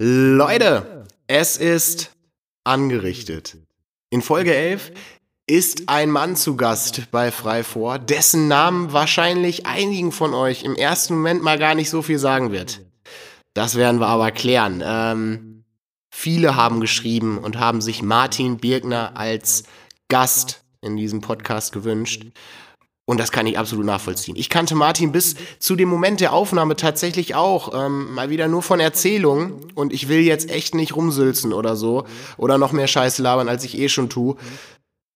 Leute, es ist angerichtet. In Folge 11 ist ein Mann zu Gast bei Freivor, dessen Namen wahrscheinlich einigen von euch im ersten Moment mal gar nicht so viel sagen wird. Das werden wir aber klären. Ähm, viele haben geschrieben und haben sich Martin Birkner als Gast in diesem Podcast gewünscht. Und das kann ich absolut nachvollziehen. Ich kannte Martin bis zu dem Moment der Aufnahme tatsächlich auch, ähm, mal wieder nur von Erzählungen. Und ich will jetzt echt nicht rumsülzen oder so. Oder noch mehr Scheiße labern, als ich eh schon tue.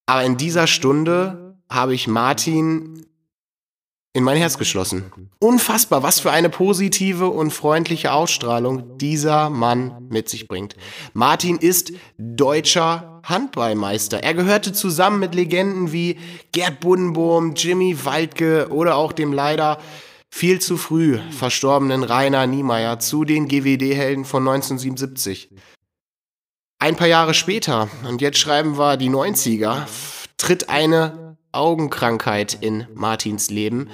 Aber in dieser Stunde habe ich Martin in mein Herz geschlossen. Unfassbar, was für eine positive und freundliche Ausstrahlung dieser Mann mit sich bringt. Martin ist deutscher Handballmeister. Er gehörte zusammen mit Legenden wie Gerd Buddenbohm, Jimmy Waldke oder auch dem leider viel zu früh verstorbenen Rainer Niemeyer zu den GWD-Helden von 1977. Ein paar Jahre später, und jetzt schreiben wir die 90er, tritt eine Augenkrankheit in Martins Leben.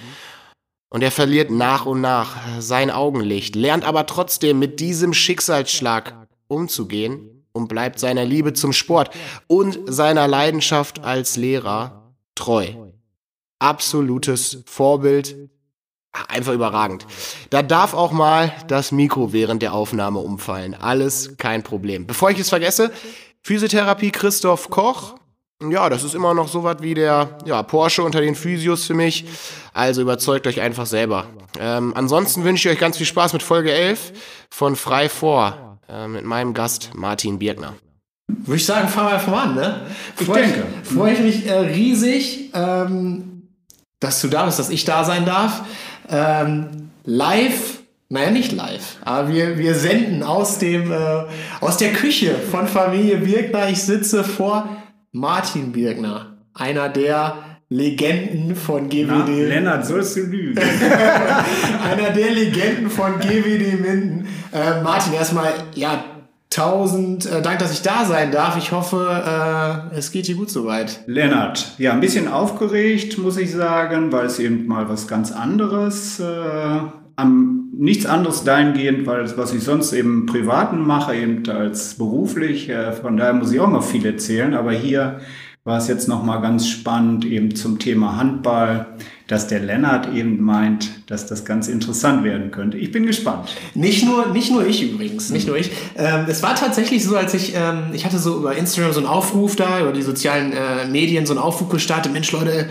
Und er verliert nach und nach sein Augenlicht, lernt aber trotzdem mit diesem Schicksalsschlag umzugehen und bleibt seiner Liebe zum Sport und seiner Leidenschaft als Lehrer treu. Absolutes Vorbild, einfach überragend. Da darf auch mal das Mikro während der Aufnahme umfallen. Alles kein Problem. Bevor ich es vergesse, Physiotherapie Christoph Koch, ja, das ist immer noch so was wie der ja, Porsche unter den Physios für mich. Also überzeugt euch einfach selber. Ähm, ansonsten wünsche ich euch ganz viel Spaß mit Folge 11 von Frei vor äh, mit meinem Gast Martin Birkner. Würde ich sagen, fangen wir einfach mal an, ne? Ich freu, denke. Freue ich mich äh, riesig, ähm, dass du da bist, dass ich da sein darf. Ähm, live naja, nicht live, aber wir, wir senden aus, dem, äh, aus der Küche von Familie Birkner. Ich sitze vor Martin Birgner, einer der Legenden von GWD. Na, Lennart, sollst du lügen. einer der Legenden von GWD Minden. Äh, Martin, erstmal, ja, tausend äh, Dank, dass ich da sein darf. Ich hoffe, äh, es geht dir gut soweit. Lennart, ja, ein bisschen aufgeregt, muss ich sagen, weil es eben mal was ganz anderes äh, am nichts anderes dahingehend, weil das, was ich sonst eben privaten mache, eben als beruflich, äh, von daher muss ich auch mal viel erzählen, aber hier war es jetzt nochmal ganz spannend eben zum Thema Handball, dass der Lennart eben meint, dass das ganz interessant werden könnte. Ich bin gespannt. Nicht nur, nicht nur ich übrigens, nicht nur ich. Ähm, es war tatsächlich so, als ich, ähm, ich hatte so über Instagram so einen Aufruf da, über die sozialen äh, Medien so einen Aufruf gestartet, Mensch Leute,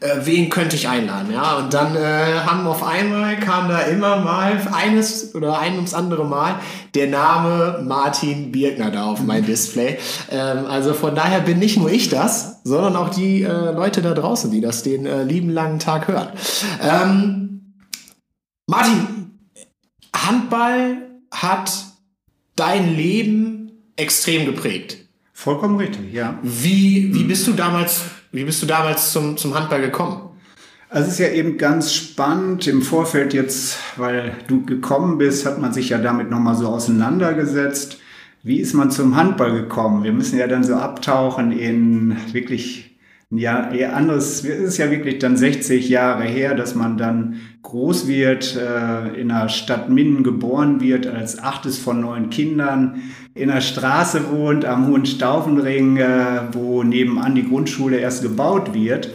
äh, wen könnte ich einladen, ja. Und dann äh, haben auf einmal kam da immer mal eines oder ein ums andere Mal der Name Martin Birkner da auf mein Display. Ähm, also von daher bin nicht nur ich das, sondern auch die äh, Leute da draußen, die das den äh, lieben langen Tag hören. Ähm, Martin, Handball hat dein Leben extrem geprägt. Vollkommen richtig, ja. Wie, wie bist du damals wie bist du damals zum, zum Handball gekommen? Also es ist ja eben ganz spannend im Vorfeld jetzt, weil du gekommen bist, hat man sich ja damit nochmal so auseinandergesetzt. Wie ist man zum Handball gekommen? Wir müssen ja dann so abtauchen in wirklich ja, eher anderes, es ist ja wirklich dann 60 Jahre her, dass man dann groß wird, äh, in der Stadt Minden geboren wird, als achtes von neun Kindern, in der Straße wohnt, am Hohenstaufenring, äh, wo nebenan die Grundschule erst gebaut wird.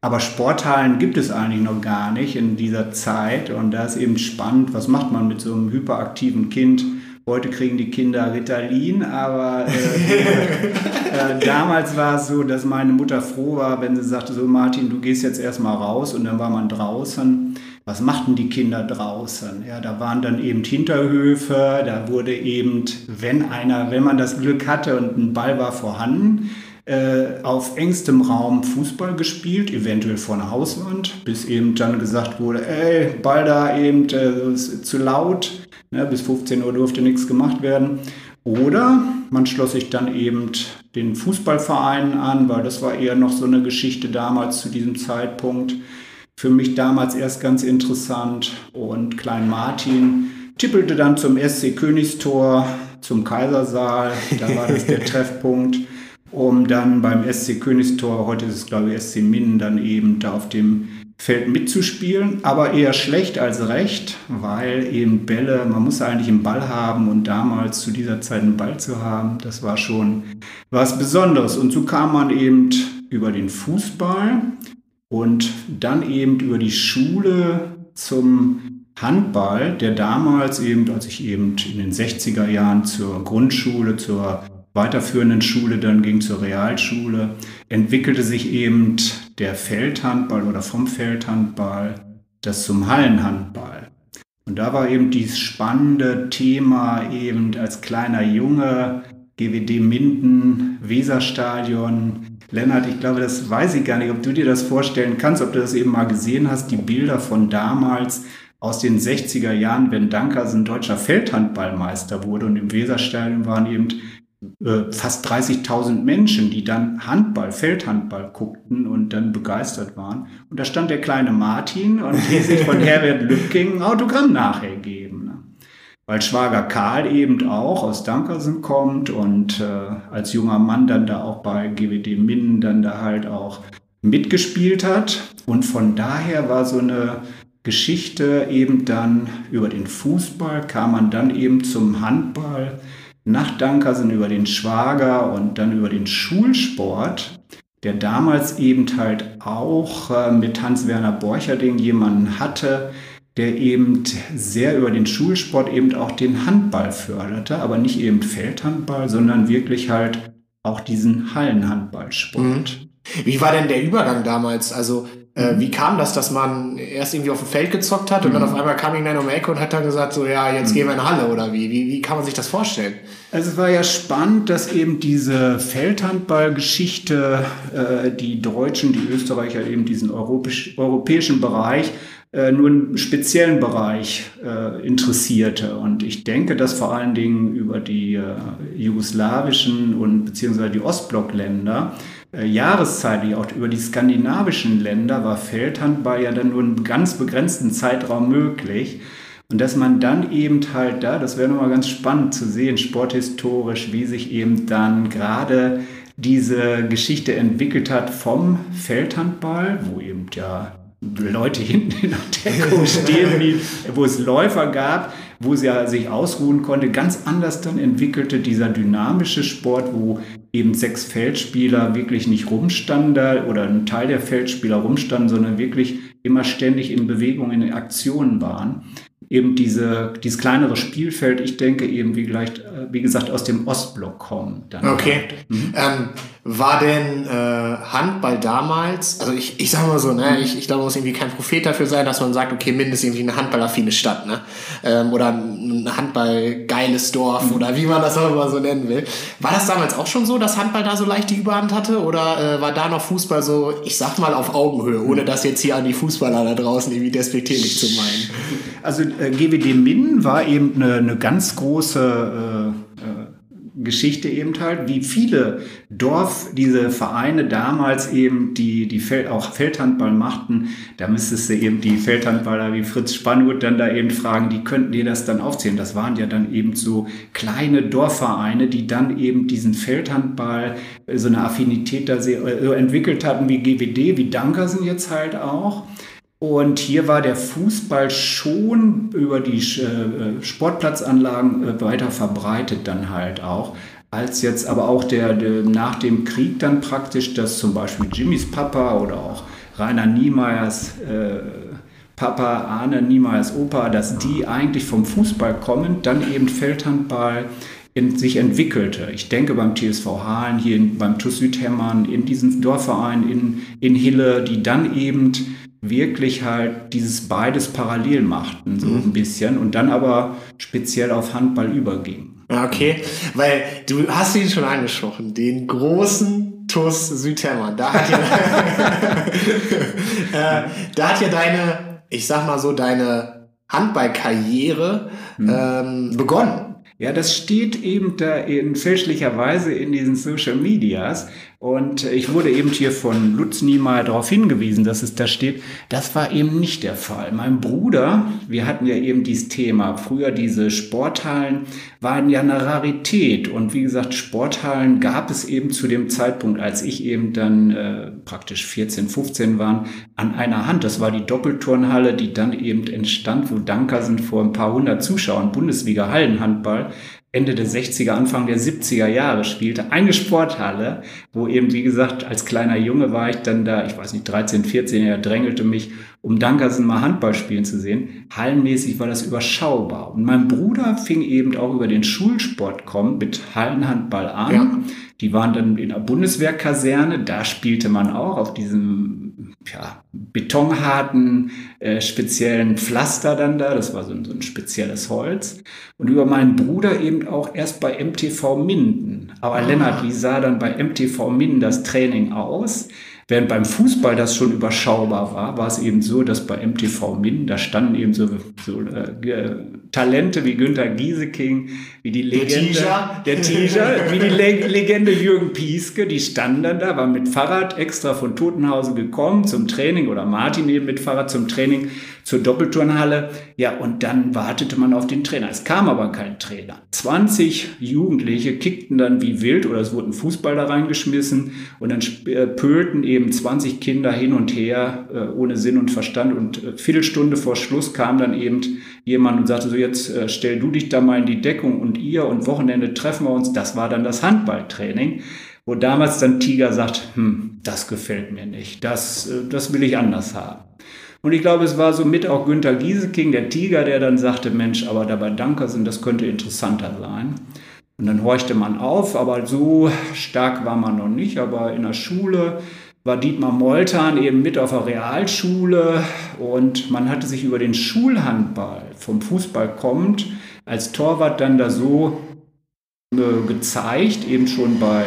Aber Sporthallen gibt es eigentlich noch gar nicht in dieser Zeit. Und da ist eben spannend, was macht man mit so einem hyperaktiven Kind? Heute kriegen die Kinder Ritalin, aber äh, äh, damals war es so, dass meine Mutter froh war, wenn sie sagte, so Martin, du gehst jetzt erstmal raus und dann war man draußen. Was machten die Kinder draußen? Ja, da waren dann eben Hinterhöfe, da wurde eben, wenn einer, wenn man das Glück hatte und ein Ball war vorhanden, äh, auf engstem Raum Fußball gespielt, eventuell vor einer Hauswand, bis eben dann gesagt wurde, ey, Ball da eben äh, ist zu laut, Ne, bis 15 Uhr durfte nichts gemacht werden. Oder man schloss sich dann eben den Fußballvereinen an, weil das war eher noch so eine Geschichte damals zu diesem Zeitpunkt. Für mich damals erst ganz interessant. Und Klein Martin tippelte dann zum SC Königstor, zum Kaisersaal. Da war das der Treffpunkt, um dann beim SC Königstor, heute ist es glaube ich SC Minden, dann eben da auf dem Feld mitzuspielen, aber eher schlecht als recht, weil eben Bälle, man muss eigentlich einen Ball haben und damals zu dieser Zeit einen Ball zu haben, das war schon was Besonderes. Und so kam man eben über den Fußball und dann eben über die Schule zum Handball, der damals eben, als ich eben in den 60er Jahren zur Grundschule, zur weiterführenden Schule dann ging zur Realschule, entwickelte sich eben der Feldhandball oder vom Feldhandball das zum Hallenhandball. Und da war eben dieses spannende Thema eben als kleiner Junge, GWD Minden, Weserstadion. Lennart, ich glaube, das weiß ich gar nicht, ob du dir das vorstellen kannst, ob du das eben mal gesehen hast, die Bilder von damals aus den 60er Jahren, wenn Dankersen deutscher Feldhandballmeister wurde und im Weserstadion waren eben äh, fast 30.000 Menschen, die dann Handball, Feldhandball guckten und dann begeistert waren. Und da stand der kleine Martin und ließ sich von Herbert Lübking ein Autogramm nachher geben. Ne? Weil Schwager Karl eben auch aus Dankersen kommt und äh, als junger Mann dann da auch bei GWD Minden dann da halt auch mitgespielt hat. Und von daher war so eine Geschichte eben dann über den Fußball, kam man dann eben zum Handball Nachtdanker sind über den Schwager und dann über den Schulsport, der damals eben halt auch äh, mit Hans-Werner Borcherding jemanden hatte, der eben sehr über den Schulsport eben auch den Handball förderte, aber nicht eben Feldhandball, sondern wirklich halt auch diesen Hallenhandballsport. Mhm. Wie war denn der Übergang damals? Also äh, mhm. wie kam das, dass man erst irgendwie auf dem Feld gezockt hat und mhm. dann auf einmal kam irgendeiner um die Ecke und hat dann gesagt, so ja, jetzt mhm. gehen wir in Halle oder wie? wie? Wie kann man sich das vorstellen? Also es war ja spannend, dass eben diese Feldhandballgeschichte äh, die Deutschen, die Österreicher eben diesen europäisch, europäischen Bereich äh, nur einen speziellen Bereich äh, interessierte. Und ich denke, dass vor allen Dingen über die äh, jugoslawischen und beziehungsweise die Ostblockländer äh, jahreszeitlich auch über die skandinavischen Länder war Feldhandball ja dann nur einen ganz begrenzten Zeitraum möglich. Und dass man dann eben halt da, das wäre nochmal ganz spannend zu sehen, sporthistorisch, wie sich eben dann gerade diese Geschichte entwickelt hat vom Feldhandball, wo eben ja Leute hinten in der Deckung stehen, wo es Läufer gab, wo sie sich ausruhen konnte, ganz anders dann entwickelte dieser dynamische Sport, wo eben sechs Feldspieler wirklich nicht rumstanden oder ein Teil der Feldspieler rumstanden, sondern wirklich immer ständig in Bewegung, in Aktionen waren eben diese, dieses kleinere Spielfeld, ich denke eben, wie, gleich, äh, wie gesagt, aus dem Ostblock kommen. okay. Mhm. Ähm, war denn äh, Handball damals, also ich, ich sage mal so, ne, ich, ich glaube, man muss irgendwie kein Prophet dafür sein, dass man sagt, okay, mindestens irgendwie eine handballaffine Stadt, ne? Ähm, oder ein Handball-geiles Dorf oder wie man das auch immer so nennen will. War das damals auch schon so, dass Handball da so leicht die Überhand hatte? Oder äh, war da noch Fußball so, ich sag mal, auf Augenhöhe, ohne das jetzt hier an die Fußballer da draußen irgendwie despektierlich zu meinen? Also äh, GWD Minden war eben eine, eine ganz große äh Geschichte eben halt, wie viele Dorf, diese Vereine damals eben, die, die Feld, auch Feldhandball machten, da müsstest du eben die Feldhandballer wie Fritz Spannhut dann da eben fragen, die könnten dir das dann aufzählen. Das waren ja dann eben so kleine Dorfvereine, die dann eben diesen Feldhandball, so eine Affinität da sehr, äh, entwickelt hatten wie GWD, wie Dankersen jetzt halt auch. Und hier war der Fußball schon über die äh, Sportplatzanlagen äh, weiter verbreitet dann halt auch. Als jetzt aber auch der, der, nach dem Krieg dann praktisch, dass zum Beispiel Jimmys Papa oder auch Rainer Niemeyers äh, Papa, Arne Niemeyers Opa, dass die eigentlich vom Fußball kommen, dann eben Feldhandball in, sich entwickelte. Ich denke beim TSV Hahn, hier in, beim TuS Südhemmern, in diesem Dorfverein in, in Hille, die dann eben wirklich halt dieses beides parallel machten, so mhm. ein bisschen, und dann aber speziell auf Handball überging. Okay, weil du hast ihn schon angesprochen, den großen TUS Südhermann. Da hat ja, äh, da hat ja deine, ich sag mal so, deine Handballkarriere mhm. ähm, begonnen. Ja, das steht eben da in fälschlicherweise in diesen Social Medias. Und ich wurde eben hier von Lutz Niemeyer darauf hingewiesen, dass es da steht. Das war eben nicht der Fall. Mein Bruder, wir hatten ja eben dieses Thema, früher diese Sporthallen waren ja eine Rarität. Und wie gesagt, Sporthallen gab es eben zu dem Zeitpunkt, als ich eben dann äh, praktisch 14, 15 waren, an einer Hand. Das war die Doppelturnhalle, die dann eben entstand, wo Dankersen vor ein paar hundert Zuschauern Bundesliga Hallenhandball Ende der 60er, Anfang der 70er Jahre spielte. Eine Sporthalle, wo eben, wie gesagt, als kleiner Junge war ich dann da, ich weiß nicht, 13, 14, er drängelte mich, um Dankersen mal Handball spielen zu sehen. Hallenmäßig war das überschaubar. Und mein Bruder fing eben auch über den Schulsport kommen mit Hallenhandball an. Ja. Die waren dann in der Bundeswehrkaserne, da spielte man auch auf diesem ja, betonharten, äh, speziellen Pflaster dann da, das war so ein, so ein spezielles Holz. Und über meinen Bruder eben auch erst bei MTV Minden. Aber ah. Lennart, wie sah dann bei MTV Minden das Training aus? Während beim Fußball das schon überschaubar war, war es eben so, dass bei MTV Min, da standen eben so, so äh, Talente wie Günther Gieseking, wie die Legende, der Tiger, wie die Le Legende Jürgen Pieske, die standen dann da, waren mit Fahrrad extra von Totenhausen gekommen zum Training oder Martin eben mit Fahrrad zum Training zur Doppelturnhalle. Ja, und dann wartete man auf den Trainer. Es kam aber kein Trainer. 20 Jugendliche kickten dann wie wild oder es wurden Fußball da reingeschmissen und dann äh, pölten eben 20 Kinder hin und her äh, ohne Sinn und Verstand und äh, Viertelstunde vor Schluss kam dann eben jemand und sagte so, jetzt stell du dich da mal in die Deckung und ihr und Wochenende treffen wir uns. Das war dann das Handballtraining wo damals dann Tiger sagt, hm, das gefällt mir nicht, das, das will ich anders haben. Und ich glaube, es war somit auch Günther Gieseking, der Tiger, der dann sagte, Mensch, aber dabei Dankersen, das könnte interessanter sein. Und dann horchte man auf, aber so stark war man noch nicht. Aber in der Schule war Dietmar Moltan eben mit auf der Realschule und man hatte sich über den Schulhandball vom Fußball kommend als Torwart dann da so äh, gezeigt, eben schon bei,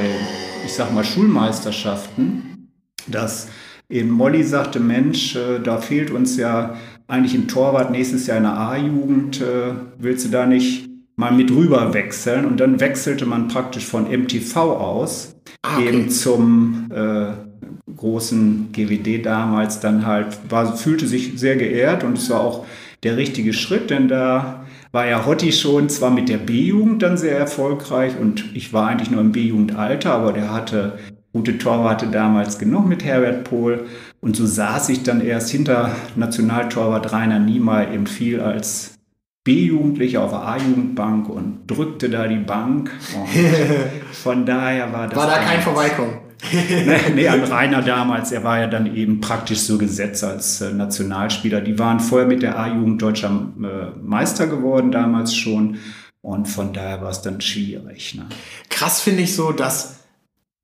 ich sag mal, Schulmeisterschaften, dass eben Molly sagte, Mensch, äh, da fehlt uns ja eigentlich ein Torwart nächstes Jahr in der A-Jugend, äh, willst du da nicht mal mit rüber wechseln? Und dann wechselte man praktisch von MTV aus ah, okay. eben zum äh, großen GWD damals dann halt, war, fühlte sich sehr geehrt und es war auch der richtige Schritt, denn da war ja Hotti schon zwar mit der B-Jugend dann sehr erfolgreich und ich war eigentlich nur im B-Jugendalter, aber der hatte gute Torwarte damals genug mit Herbert Pohl. Und so saß ich dann erst hinter Nationaltorwart Rainer Niemeyer eben viel als B-Jugendlicher auf der A-Jugendbank und drückte da die Bank. Und von daher war das. War da kein Vorbeikommen? nee, nee, an Rainer damals, er war ja dann eben praktisch so gesetzt als äh, Nationalspieler. Die waren vorher mit der A-Jugend deutscher äh, Meister geworden, damals schon. Und von daher war es dann schwierig. Ne? Krass finde ich so, dass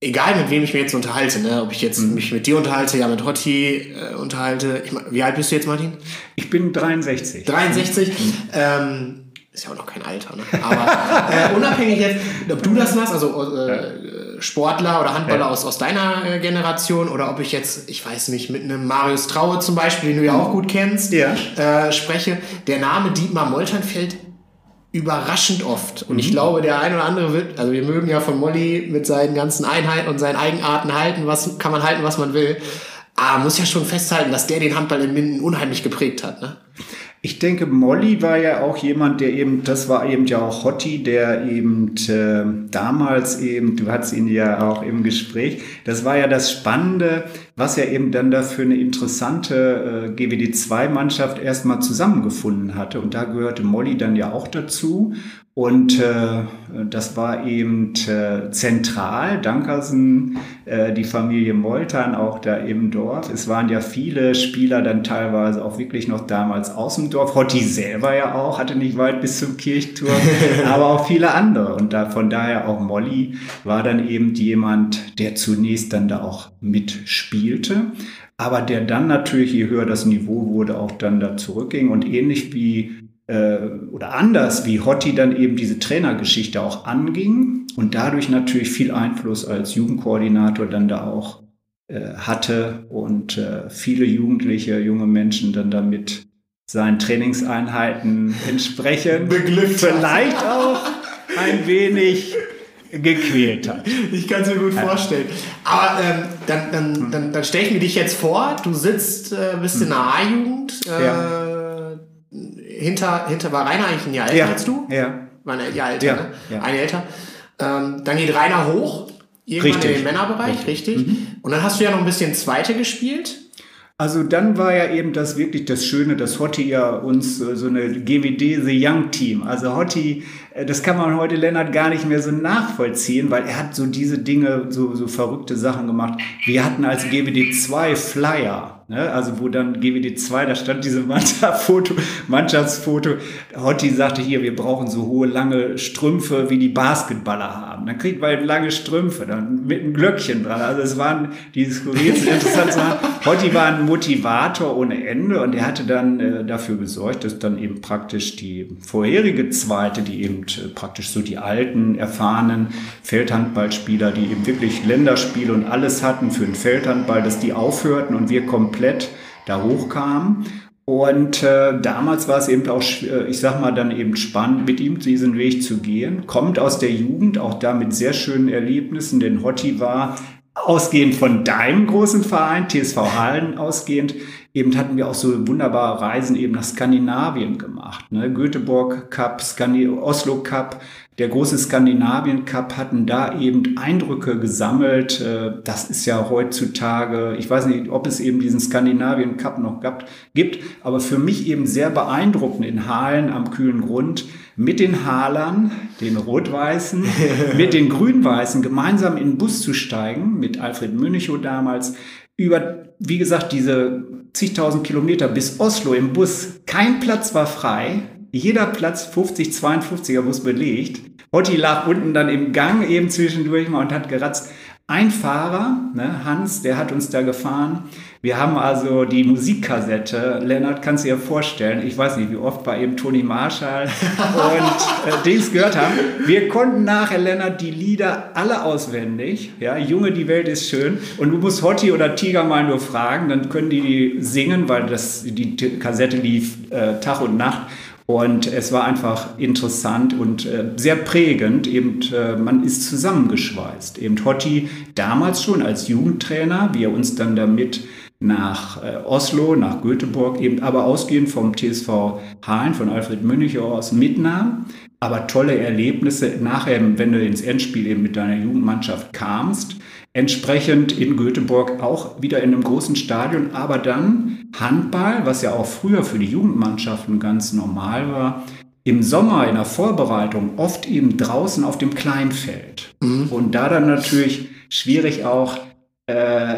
egal mit wem ich mich jetzt unterhalte, ne? ob ich jetzt mhm. mich mit dir unterhalte, ja mit Hotti äh, unterhalte. Ich, wie alt bist du jetzt, Martin? Ich bin 63. 63. Mhm. Ähm, ist ja auch noch kein Alter, ne? Aber äh, unabhängig jetzt, ob du das machst, also äh, Sportler oder Handballer ja. aus, aus deiner äh, Generation oder ob ich jetzt, ich weiß nicht, mit einem Marius Traue zum Beispiel, den du ja auch gut kennst, ja. Äh, spreche. Der Name Dietmar Moltern fällt überraschend oft. Und ich mhm. glaube, der ein oder andere wird, also wir mögen ja von Molly mit seinen ganzen Einheiten und seinen Eigenarten halten, was kann man halten, was man will. Aber muss ja schon festhalten, dass der den Handball in Minden unheimlich geprägt hat. Ne? Ich denke, Molly war ja auch jemand, der eben, das war eben ja auch Hotti, der eben äh, damals eben, du hattest ihn ja auch im Gespräch, das war ja das Spannende, was ja eben dann da für eine interessante äh, GWD-2-Mannschaft erstmal zusammengefunden hatte. Und da gehörte Molly dann ja auch dazu. Und äh, das war eben äh, zentral, Dankersen, äh, die Familie Moltern, auch da im Dorf. Es waren ja viele Spieler dann teilweise auch wirklich noch damals aus dem Dorf. Hotti selber ja auch, hatte nicht weit bis zum Kirchturm, aber auch viele andere. Und da, von daher auch Molly war dann eben jemand, der zunächst dann da auch mitspielte aber der dann natürlich, je höher das Niveau wurde, auch dann da zurückging. Und ähnlich wie äh, oder anders wie Hotti dann eben diese Trainergeschichte auch anging und dadurch natürlich viel Einfluss als Jugendkoordinator dann da auch äh, hatte und äh, viele Jugendliche, junge Menschen dann damit seinen Trainingseinheiten entsprechend beglückt vielleicht auch ein wenig gequält hat. Ich kann es mir gut vorstellen. Aber ähm, dann, dann, dann, dann stelle ich mir dich jetzt vor, du sitzt, äh, bist in der A-Jugend, äh, Ja. hinter, hinter, war Rainer eigentlich ein Jahr älter Ja, als du? ja. War ein Jahr älter, Ja, ne? ja. Ein älter. Ähm, dann geht Rainer hoch, irgendwann Richtig. Mhm. in den Männerbereich, richtig. Und dann hast du ja noch ein bisschen Zweite gespielt. Also dann war ja eben das wirklich das Schöne, dass Hotti ja uns äh, so eine GWD The Young Team, also Hotti, das kann man heute Lennart gar nicht mehr so nachvollziehen, weil er hat so diese Dinge, so, so verrückte Sachen gemacht. Wir hatten als GWD 2 Flyer, ne? also wo dann GWD 2, da stand diese Mannschaftsfoto, Mannschaftsfoto. Hotti sagte hier, wir brauchen so hohe, lange Strümpfe, wie die Basketballer haben. Dann kriegt man lange Strümpfe, dann mit einem Glöckchen dran. Also es waren die skurrilsten, interessanten Sachen. Hotti war ein Motivator ohne Ende und er hatte dann äh, dafür gesorgt, dass dann eben praktisch die vorherige Zweite, die eben äh, praktisch so die alten, erfahrenen Feldhandballspieler, die eben wirklich Länderspiele und alles hatten für den Feldhandball, dass die aufhörten und wir komplett da hochkamen. Und äh, damals war es eben auch, äh, ich sag mal, dann eben spannend, mit ihm diesen Weg zu gehen. Kommt aus der Jugend, auch da mit sehr schönen Erlebnissen, denn Hotti war ausgehend von deinem großen Verein, TSV Hallen ausgehend, eben hatten wir auch so wunderbare Reisen eben nach Skandinavien gemacht. Ne? Göteborg Cup, Skandi Oslo Cup, der große Skandinavien Cup hatten da eben Eindrücke gesammelt. Äh, Das ist ja heutzutage, ich weiß nicht, ob es eben diesen Skandinavien Cup noch gab, gibt, aber für mich eben sehr beeindruckend in Halen am kühlen Grund mit den Halern, den Rot-Weißen, mit den Grün-Weißen gemeinsam in den Bus zu steigen, mit Alfred Münchow damals, über, wie gesagt, diese zigtausend Kilometer bis Oslo im Bus. Kein Platz war frei. Jeder Platz 50, 52er Bus belegt. Hotti lag unten dann im Gang eben zwischendurch mal und hat geratzt. Ein Fahrer, ne, Hans, der hat uns da gefahren. Wir haben also die Musikkassette, Lennart, kannst du dir vorstellen, ich weiß nicht, wie oft bei eben Toni Marshall und äh, Dings gehört haben. Wir konnten nachher, Lennart, die Lieder alle auswendig. Ja, Junge, die Welt ist schön. Und du musst Hotti oder Tiger mal nur fragen, dann können die die singen, weil das, die Kassette lief äh, Tag und Nacht. Und es war einfach interessant und äh, sehr prägend. Eben, äh, man ist zusammengeschweißt. Eben Hotti damals schon als Jugendtrainer, wie er uns dann damit nach äh, Oslo, nach Göteborg, eben aber ausgehend vom TSV Hahn, von Alfred Münchow aus mitnahm. Aber tolle Erlebnisse nachher, wenn du ins Endspiel eben mit deiner Jugendmannschaft kamst. Entsprechend in Göteborg auch wieder in einem großen Stadion, aber dann Handball, was ja auch früher für die Jugendmannschaften ganz normal war, im Sommer in der Vorbereitung oft eben draußen auf dem Kleinfeld. Und da dann natürlich schwierig auch, äh,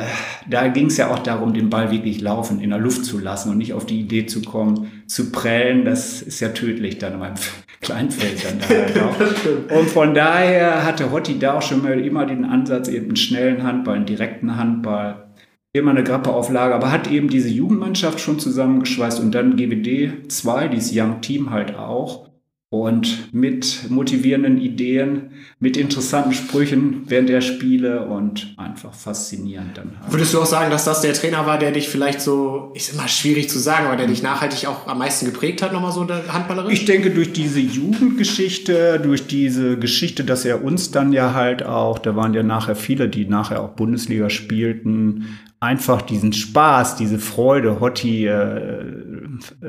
da ging es ja auch darum, den Ball wirklich laufen, in der Luft zu lassen und nicht auf die Idee zu kommen, zu prellen. Das ist ja tödlich dann beim Kleinfeld dann da halt auch. Und von daher hatte Hotti da auch schon mal immer den Ansatz, eben einen schnellen Handball, einen direkten Handball, immer eine Grappeauflage, aber hat eben diese Jugendmannschaft schon zusammengeschweißt und dann GWD 2, dieses Young Team halt auch. Und mit motivierenden Ideen, mit interessanten Sprüchen während der Spiele und einfach faszinierend dann halt. Würdest du auch sagen, dass das der Trainer war, der dich vielleicht so, ist immer schwierig zu sagen, aber der dich nachhaltig auch am meisten geprägt hat, nochmal so der Handballerin? Ich denke, durch diese Jugendgeschichte, durch diese Geschichte, dass er uns dann ja halt auch, da waren ja nachher viele, die nachher auch Bundesliga spielten, einfach diesen Spaß, diese Freude. Hotti äh,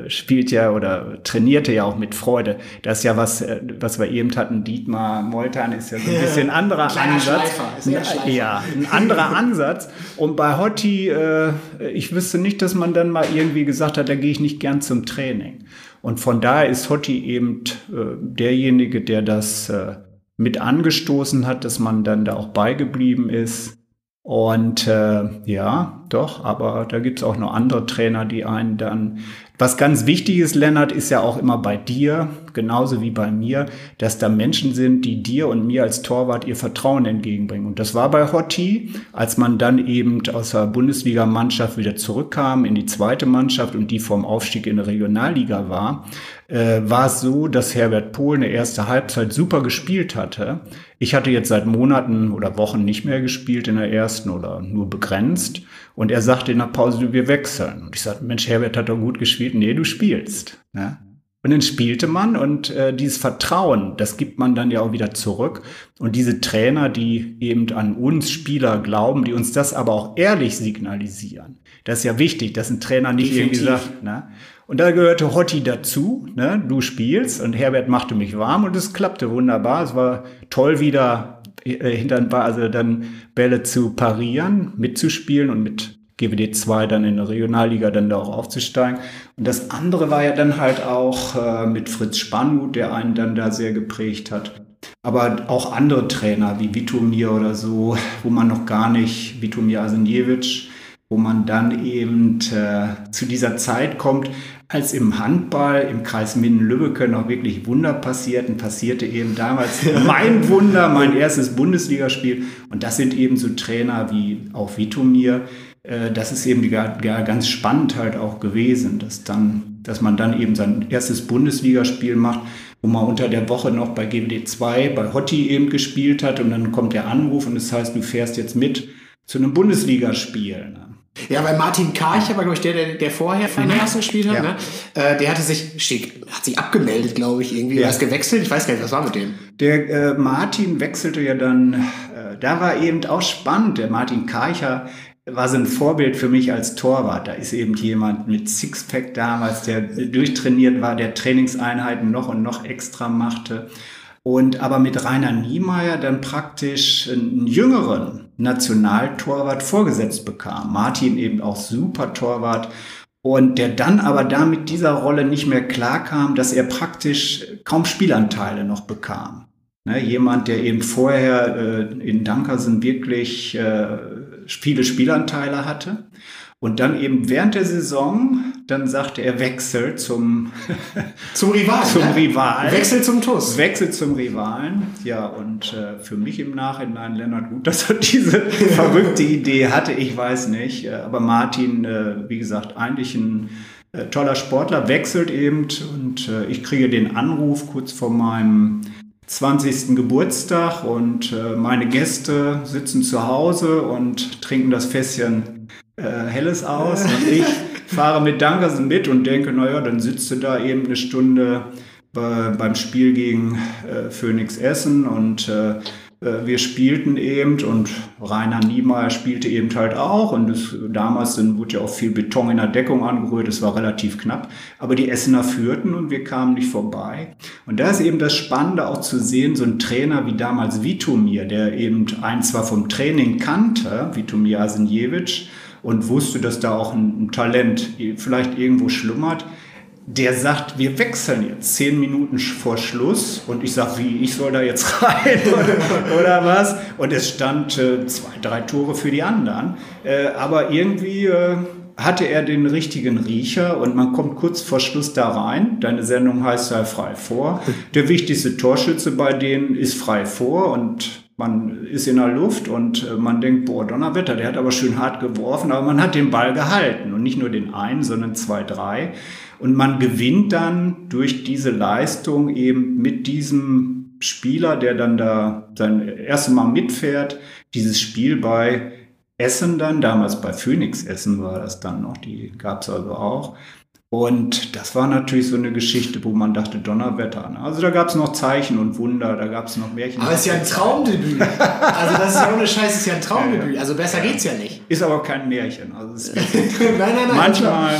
spielt ja oder trainierte ja auch mit Freude. Das ist ja was, äh, was wir eben hatten. Dietmar Moltan ist ja so ein bisschen anderer Kleiner Ansatz. Ein. Ja, ein anderer Ansatz. Und bei Hotti, äh, ich wüsste nicht, dass man dann mal irgendwie gesagt hat, da gehe ich nicht gern zum Training. Und von daher ist Hotti eben äh, derjenige, der das äh, mit angestoßen hat, dass man dann da auch beigeblieben ist. Und äh, ja, doch, aber da gibt's auch noch andere Trainer, die einen dann. Was ganz wichtig ist, Lennart, ist ja auch immer bei dir, genauso wie bei mir, dass da Menschen sind, die dir und mir als Torwart ihr Vertrauen entgegenbringen. Und das war bei Hotti, als man dann eben aus der Bundesliga-Mannschaft wieder zurückkam in die zweite Mannschaft und die vom Aufstieg in der Regionalliga war, äh, war es so, dass Herbert Pohl eine erste Halbzeit super gespielt hatte. Ich hatte jetzt seit Monaten oder Wochen nicht mehr gespielt in der ersten oder nur begrenzt. Und er sagte in der Pause, wir wechseln. Und ich sagte, Mensch, Herbert hat doch gut gespielt. Nee, du spielst. Ne? Und dann spielte man und äh, dieses Vertrauen, das gibt man dann ja auch wieder zurück. Und diese Trainer, die eben an uns Spieler glauben, die uns das aber auch ehrlich signalisieren. Das ist ja wichtig, dass ein Trainer nicht Definitiv. irgendwie sagt, ne? Und da gehörte Hotti dazu, ne? du spielst und Herbert machte mich warm und es klappte wunderbar. Es war toll wieder äh, hinter also dann Bälle zu parieren, mitzuspielen und mit GWD 2 dann in der Regionalliga dann da auch aufzusteigen. Und das andere war ja dann halt auch äh, mit Fritz Spanngut, der einen dann da sehr geprägt hat. Aber auch andere Trainer wie Vitomir oder so, wo man noch gar nicht, Vitomir Asenjewitsch, wo man dann eben äh, zu dieser Zeit kommt, als im Handball im Kreis Minden-Lübbecke noch wirklich Wunder passierten, passierte eben damals mein Wunder, mein erstes Bundesligaspiel. Und das sind eben so Trainer wie auch Vitomir, äh, das ist eben gar, gar ganz spannend halt auch gewesen, dass, dann, dass man dann eben sein erstes Bundesligaspiel macht, wo man unter der Woche noch bei GWD 2 bei Hotti eben gespielt hat und dann kommt der Anruf und das heißt, du fährst jetzt mit zu einem Bundesligaspiel. Ne? Ja, weil Martin Karcher war, glaube ich, der, der, der vorher für den ersten gespielt hat. Ja. Ne? Äh, der hatte sich, steht, hat sich abgemeldet, glaube ich, irgendwie. Ja. Er ist gewechselt. Ich weiß gar nicht, was war mit dem? Der äh, Martin wechselte ja dann, äh, da war eben auch spannend. Der Martin Karcher, war so ein Vorbild für mich als Torwart. Da ist eben jemand mit Sixpack damals, der durchtrainiert war, der Trainingseinheiten noch und noch extra machte. Und aber mit Rainer Niemeyer dann praktisch einen jüngeren Nationaltorwart vorgesetzt bekam. Martin eben auch super Torwart. Und der dann aber da mit dieser Rolle nicht mehr klarkam, dass er praktisch kaum Spielanteile noch bekam. Ne, jemand, der eben vorher äh, in Dankersen wirklich äh, viele Spielanteile hatte. Und dann eben während der Saison, dann sagte er Wechsel zum, zum Rivalen. zum ne? Rivalen. Wechsel zum TUS. Wechsel zum Rivalen. Ja, und äh, für mich im Nachhinein, Lennart, gut, dass er diese verrückte Idee hatte, ich weiß nicht. Äh, aber Martin, äh, wie gesagt, eigentlich ein äh, toller Sportler, wechselt eben und äh, ich kriege den Anruf kurz vor meinem 20. Geburtstag und äh, meine Gäste sitzen zu Hause und trinken das Fässchen äh, Helles aus und ich fahre mit Dankersen mit und denke, naja, dann sitzt du da eben eine Stunde bei, beim Spiel gegen äh, Phoenix Essen und äh, äh, wir spielten eben und Rainer Niemeyer spielte eben halt auch und das, damals dann wurde ja auch viel Beton in der Deckung angerührt, es war relativ knapp, aber die Essener führten und wir kamen nicht vorbei. Und da ist eben das Spannende auch zu sehen, so ein Trainer wie damals Vitomir, der eben einen zwar vom Training kannte, Vitomir Asenjewitsch, und wusste, dass da auch ein, ein Talent vielleicht irgendwo schlummert, der sagt, wir wechseln jetzt zehn Minuten vor Schluss und ich sage, wie, ich soll da jetzt rein oder, oder was? Und es stand äh, zwei, drei Tore für die anderen. Äh, aber irgendwie äh, hatte er den richtigen Riecher und man kommt kurz vor Schluss da rein. Deine Sendung heißt ja frei vor. Der wichtigste Torschütze bei denen ist frei vor und man ist in der Luft und äh, man denkt, boah, Donnerwetter, der hat aber schön hart geworfen, aber man hat den Ball gehalten und nicht nur den einen, sondern zwei, drei. Und man gewinnt dann durch diese Leistung eben mit diesem Spieler, der dann da sein erstes Mal mitfährt, dieses Spiel bei Essen dann, damals bei Phoenix Essen war das dann noch, die gab es also auch. Und das war natürlich so eine Geschichte, wo man dachte, Donnerwetter. Ne? Also da gab es noch Zeichen und Wunder, da gab es noch Märchen. Aber es ist ja ein Traumdebüt. also das ist ja ohne Scheiß, es ist ja ein Traumdebüt. Also besser geht's ja nicht. Ist aber kein Märchen. Also nein, nein, nein. Manchmal,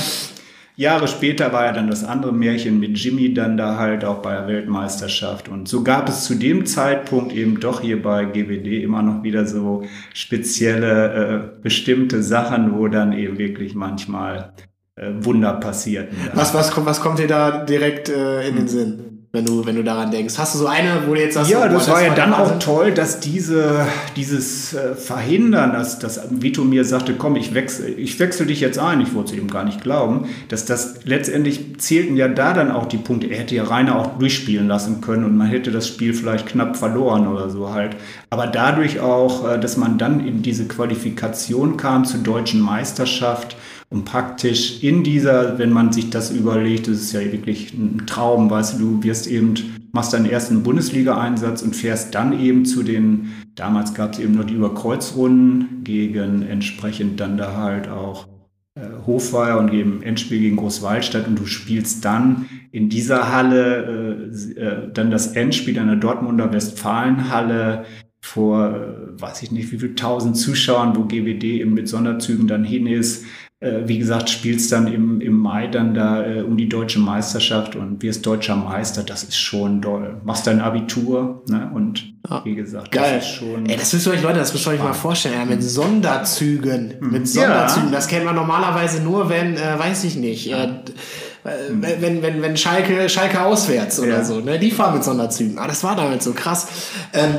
Jahre später war ja dann das andere Märchen mit Jimmy dann da halt auch bei der Weltmeisterschaft. Und so gab es zu dem Zeitpunkt eben doch hier bei GWD immer noch wieder so spezielle, äh, bestimmte Sachen, wo dann eben wirklich manchmal äh, Wunder passierten. Was, was, kommt, was kommt dir da direkt äh, in den Sinn? Wenn du, wenn du daran denkst. Hast du so eine, wo du jetzt sagst, ja, das, das war ja dann auch toll, dass diese, dieses äh, Verhindern, dass, dass Vito mir sagte, komm, ich wechsle, ich wechsle dich jetzt ein, ich wollte es eben gar nicht glauben, dass das letztendlich zählten ja da dann auch die Punkte. Er hätte ja Rainer auch durchspielen lassen können und man hätte das Spiel vielleicht knapp verloren oder so halt. Aber dadurch auch, äh, dass man dann in diese Qualifikation kam zur deutschen Meisterschaft, und praktisch in dieser, wenn man sich das überlegt, das ist ja wirklich ein Traum, weißt du, du wirst eben, machst deinen ersten Bundesliga-Einsatz und fährst dann eben zu den, damals gab es eben noch die Überkreuzrunden gegen entsprechend dann da halt auch äh, Hofweier und im Endspiel gegen Großwaldstadt und du spielst dann in dieser Halle äh, äh, dann das Endspiel an der Dortmunder Westfalenhalle vor, äh, weiß ich nicht, wie viel tausend Zuschauern, wo GWD eben mit Sonderzügen dann hin ist. Äh, wie gesagt, spielst dann im, im Mai dann da äh, um die deutsche Meisterschaft und wirst deutscher Meister, das ist schon doll. Machst dein Abitur ne? und ja. wie gesagt, Geil. das ist schon. Ey, das müsst ihr euch, Leute, das müsst ihr euch mal vorstellen, ja, mit Sonderzügen. Mhm. Mit Sonderzügen, ja. das kennt man normalerweise nur, wenn, äh, weiß ich nicht, äh, mhm. wenn, wenn, wenn Schalke, Schalke auswärts oder so, ne? Die fahren mit Sonderzügen. Ah, das war damit so krass. Ähm,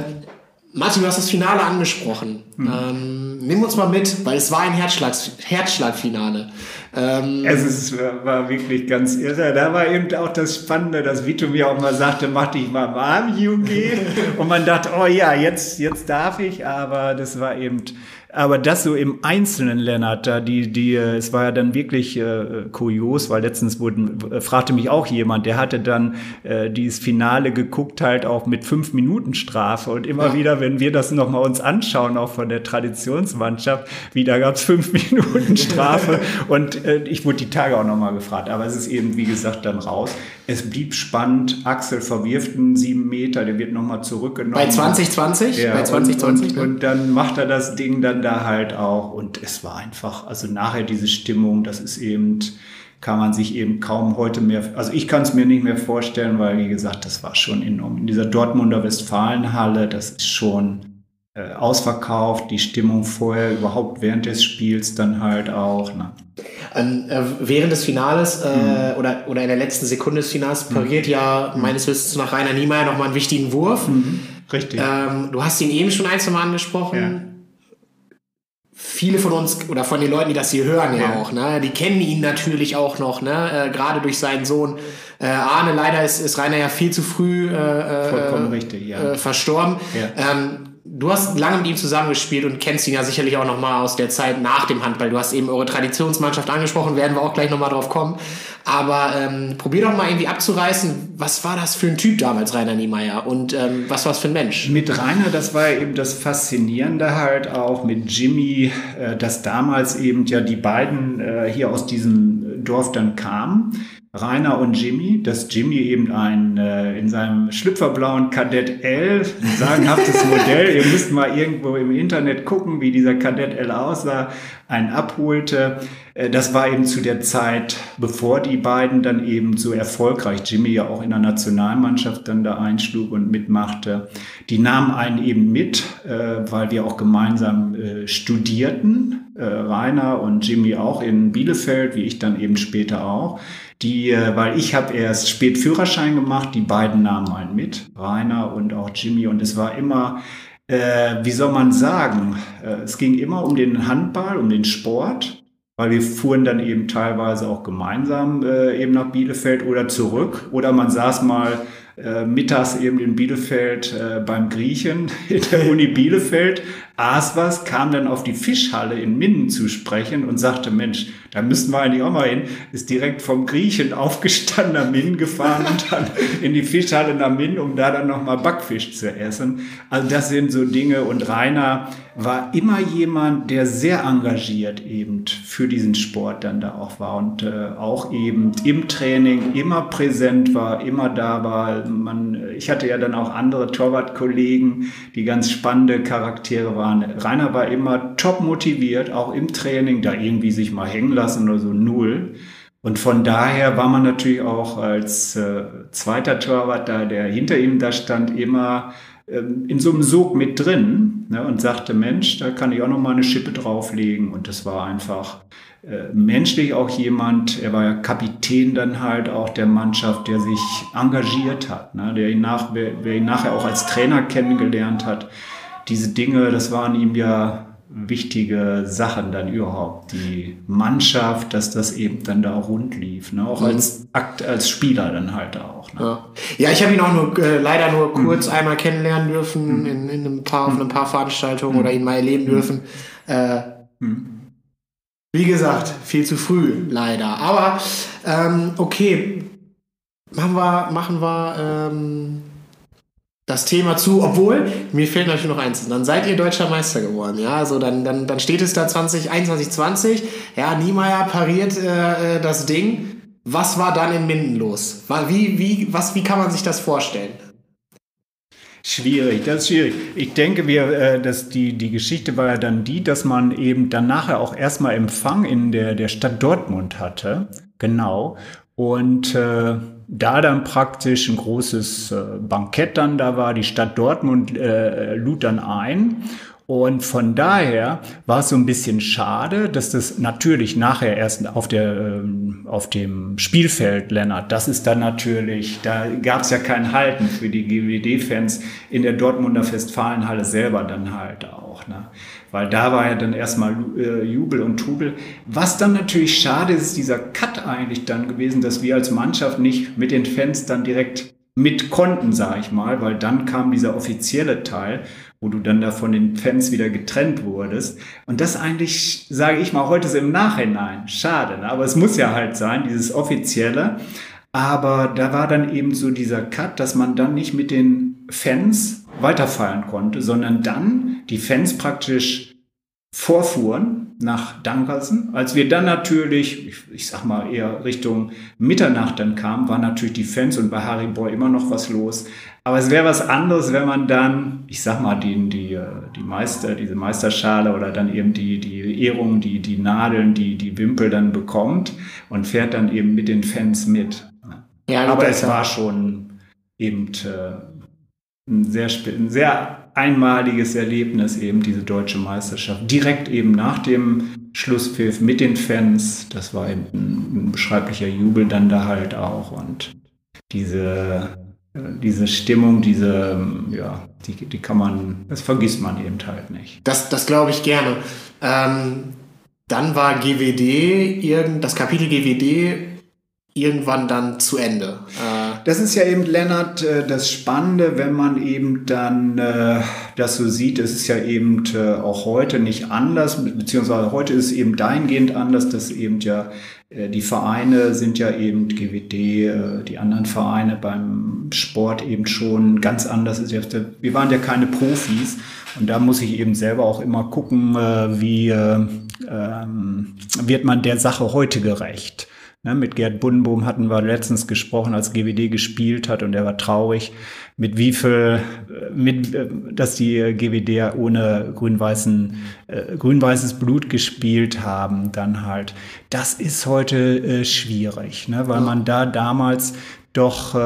Martin, du hast das Finale angesprochen. Mhm. Ähm, nimm uns mal mit, weil es war ein Herzschlag, Herzschlagfinale. Ähm, es ist, war wirklich ganz irre. Da war eben auch das Spannende, dass Vito mir auch mal sagte, mach dich mal warm, Junge. Und man dachte, oh ja, jetzt, jetzt darf ich. Aber das war eben aber das so im Einzelnen, Lennart, da die, die, es war ja dann wirklich äh, kurios, weil letztens wurden, äh, fragte mich auch jemand, der hatte dann äh, dieses Finale geguckt, halt auch mit fünf Minuten Strafe. Und immer ja. wieder, wenn wir das nochmal uns anschauen, auch von der Traditionsmannschaft, wieder gab es fünf Minuten Strafe. und äh, ich wurde die Tage auch nochmal gefragt. Aber es ist eben, wie gesagt, dann raus. Es blieb spannend. Axel verwirft einen sieben Meter, der wird nochmal zurückgenommen. Bei 2020? Ja, Bei 2020 und, und, und dann macht er das Ding dann da halt auch und es war einfach, also nachher diese Stimmung, das ist eben, kann man sich eben kaum heute mehr, also ich kann es mir nicht mehr vorstellen, weil wie gesagt, das war schon enorm. In dieser Dortmunder Westfalenhalle, das ist schon äh, ausverkauft, die Stimmung vorher, überhaupt während des Spiels dann halt auch. Ne? Ähm, äh, während des Finales äh, mhm. oder, oder in der letzten Sekunde des Finals pariert mhm. ja meines Wissens nach Rainer Niemeyer nochmal einen wichtigen Wurf. Mhm. Richtig. Ähm, du hast ihn eben schon ein, zwei Mal angesprochen. Ja viele von uns oder von den Leuten, die das hier hören ja, auch, ne, die kennen ihn natürlich auch noch, ne, äh, gerade durch seinen Sohn äh, Arne. Leider ist, ist Rainer ja viel zu früh äh, äh Vollkommen richtig, ja. Äh, verstorben. Ja. Ähm, du hast lange mit ihm zusammengespielt und kennst ihn ja sicherlich auch noch mal aus der Zeit nach dem Handball. Du hast eben eure Traditionsmannschaft angesprochen, werden wir auch gleich noch mal drauf kommen. Aber ähm, probier doch mal irgendwie abzureißen, was war das für ein Typ damals, Rainer Niemeyer? Und ähm, was war es für ein Mensch? Mit Rainer, das war eben das Faszinierende halt auch mit Jimmy, äh, dass damals eben ja die beiden äh, hier aus diesem Dorf dann kamen. Rainer und Jimmy, dass Jimmy eben ein äh, in seinem schlüpferblauen Kadett L, sagenhaftes Modell, ihr müsst mal irgendwo im Internet gucken, wie dieser Kadett L aussah, einen abholte. Äh, das war eben zu der Zeit, bevor die beiden dann eben so erfolgreich, Jimmy ja auch in der Nationalmannschaft dann da einschlug und mitmachte. Die nahmen einen eben mit, äh, weil wir auch gemeinsam äh, studierten, äh, Rainer und Jimmy auch in Bielefeld, wie ich dann eben später auch die, äh, weil ich habe erst spät Führerschein gemacht, die beiden nahmen einen mit, Rainer und auch Jimmy. Und es war immer, äh, wie soll man sagen, äh, es ging immer um den Handball, um den Sport, weil wir fuhren dann eben teilweise auch gemeinsam äh, eben nach Bielefeld oder zurück. Oder man saß mal äh, mittags eben in Bielefeld äh, beim Griechen in der Uni Bielefeld, aß was, kam dann auf die Fischhalle in Minden zu sprechen und sagte, Mensch, da müssten wir eigentlich auch mal hin. Ist direkt vom Griechen aufgestanden nach Minden gefahren und dann in die Fischhalle nach Minden, um da dann nochmal Backfisch zu essen. Also das sind so Dinge. Und Rainer war immer jemand, der sehr engagiert eben für diesen Sport dann da auch war und äh, auch eben im Training immer präsent war, immer da war. Man, ich hatte ja dann auch andere Torwartkollegen, die ganz spannende Charaktere waren waren. Rainer war immer top motiviert, auch im Training, da irgendwie sich mal hängen lassen oder so null. Und von daher war man natürlich auch als äh, zweiter Torwart da, der hinter ihm da stand, immer ähm, in so einem Sog mit drin ne, und sagte, Mensch, da kann ich auch noch mal eine Schippe drauflegen. Und das war einfach äh, menschlich auch jemand, er war ja Kapitän dann halt auch der Mannschaft, der sich engagiert hat, ne, der ihn nach, wer, wer ihn nachher auch als Trainer kennengelernt hat diese Dinge, das waren ihm ja wichtige Sachen dann überhaupt. Die Mannschaft, dass das eben dann da rund lief. Ne? Auch mhm. als Akt, als Spieler dann halt auch. Ne? Ja. ja, ich habe ihn auch nur äh, leider nur mhm. kurz mhm. einmal kennenlernen dürfen mhm. in, in einem paar, auf ein paar Veranstaltungen oder ihn mal erleben mhm. dürfen. Äh, mhm. wie gesagt, viel zu früh, leider. Aber ähm, okay, machen wir, machen wir ähm, das Thema zu, obwohl, mir fehlt natürlich noch eins, dann seid ihr deutscher Meister geworden, ja, also dann, dann, dann steht es da 2021, 20, ja, Niemeyer pariert äh, äh, das Ding. Was war dann in Minden los? Wie, wie, was, wie kann man sich das vorstellen? Schwierig, das ist schwierig. Ich denke, wir, äh, dass die, die Geschichte war ja dann die, dass man eben dann nachher auch erstmal Empfang in der, der Stadt Dortmund hatte. Genau. Und äh, da dann praktisch ein großes äh, Bankett dann da war, die Stadt Dortmund äh, lud dann ein. Und von daher war es so ein bisschen schade, dass das natürlich nachher erst auf, der, ähm, auf dem Spielfeld, Lennart, das ist dann natürlich, da gab es ja kein Halten für die GWD-Fans in der Dortmunder Festfalenhalle selber dann halt auch. Ne? Weil da war ja dann erstmal äh, Jubel und Trubel. Was dann natürlich schade ist, ist dieser Cut eigentlich dann gewesen, dass wir als Mannschaft nicht mit den Fans dann direkt mit konnten, sage ich mal, weil dann kam dieser offizielle Teil wo du dann da von den Fans wieder getrennt wurdest. Und das eigentlich, sage ich mal, heute ist im Nachhinein. Schade, ne? aber es muss ja halt sein, dieses Offizielle. Aber da war dann eben so dieser Cut, dass man dann nicht mit den Fans weiterfeiern konnte, sondern dann die Fans praktisch vorfuhren nach Dankersen. Als wir dann natürlich, ich, ich, sag mal eher Richtung Mitternacht dann kamen, waren natürlich die Fans und bei Harry Boy immer noch was los. Aber es wäre was anderes, wenn man dann, ich sag mal, die, die, die Meister, diese Meisterschale oder dann eben die, die Ehrung, die, die Nadeln, die, die Wimpel dann bekommt und fährt dann eben mit den Fans mit. Ja, Aber es war schon eben äh, ein, sehr, ein sehr einmaliges Erlebnis, eben diese deutsche Meisterschaft. Direkt eben nach dem Schlusspfiff mit den Fans. Das war eben ein, ein beschreiblicher Jubel dann da halt auch. Und diese diese Stimmung, diese, ja, die, die kann man, das vergisst man eben halt nicht. Das, das glaube ich gerne. Ähm, dann war GWD, irgend, das Kapitel GWD irgendwann dann zu Ende. Äh das ist ja eben, Lennart, äh, das Spannende, wenn man eben dann äh, das so sieht. Es ist ja eben äh, auch heute nicht anders, beziehungsweise heute ist es eben dahingehend anders, dass eben ja die Vereine sind ja eben GWD, die anderen Vereine beim Sport eben schon ganz anders. Wir waren ja keine Profis und da muss ich eben selber auch immer gucken, wie ähm, wird man der Sache heute gerecht. Ne, mit Gerd Buddenboom hatten wir letztens gesprochen, als GWD gespielt hat und er war traurig, mit wie viel, mit, dass die GWD ohne grün-weißen, äh, grün-weißes Blut gespielt haben, dann halt. Das ist heute äh, schwierig, ne, weil man da damals doch äh,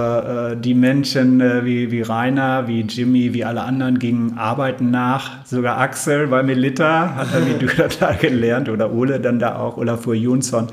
äh, die Menschen äh, wie, wie Rainer, wie Jimmy, wie alle anderen gingen arbeiten nach. Sogar Axel bei Melita hat er wie du da gelernt oder Ole dann da auch oder vor Jonsson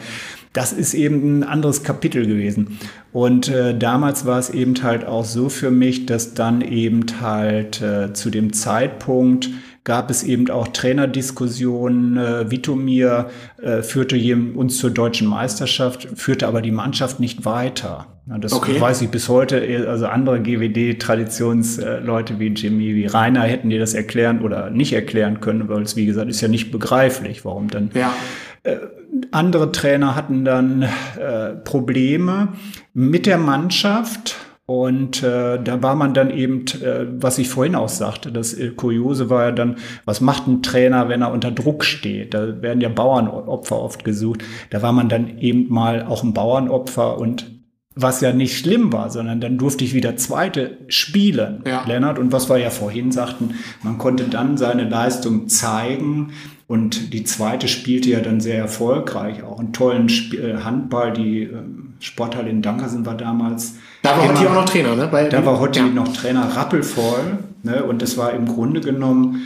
das ist eben ein anderes Kapitel gewesen. Und äh, damals war es eben halt auch so für mich, dass dann eben halt äh, zu dem Zeitpunkt gab es eben auch Trainerdiskussionen. Äh, Vitomir äh, führte uns zur deutschen Meisterschaft, führte aber die Mannschaft nicht weiter. Ja, das okay. weiß ich bis heute. Also andere GWD-Traditionsleute wie Jimmy, wie Rainer hätten dir das erklären oder nicht erklären können, weil es, wie gesagt, ist ja nicht begreiflich, warum dann. Ja. Äh, andere Trainer hatten dann äh, Probleme mit der Mannschaft. Und äh, da war man dann eben, äh, was ich vorhin auch sagte, das Kuriose war ja dann, was macht ein Trainer, wenn er unter Druck steht? Da werden ja Bauernopfer oft gesucht. Da war man dann eben mal auch ein Bauernopfer und was ja nicht schlimm war, sondern dann durfte ich wieder zweite spielen, ja. Lennart. Und was wir ja vorhin sagten, man konnte dann seine Leistung zeigen. Und die zweite spielte ja dann sehr erfolgreich, auch einen tollen Sp äh, Handball. Die äh, Sporthalle in Dankersen war damals. Da war Hotti auch noch Trainer, ne? Bei, da war Hotti ja. noch Trainer, rappelvoll. Ne? Und das war im Grunde genommen,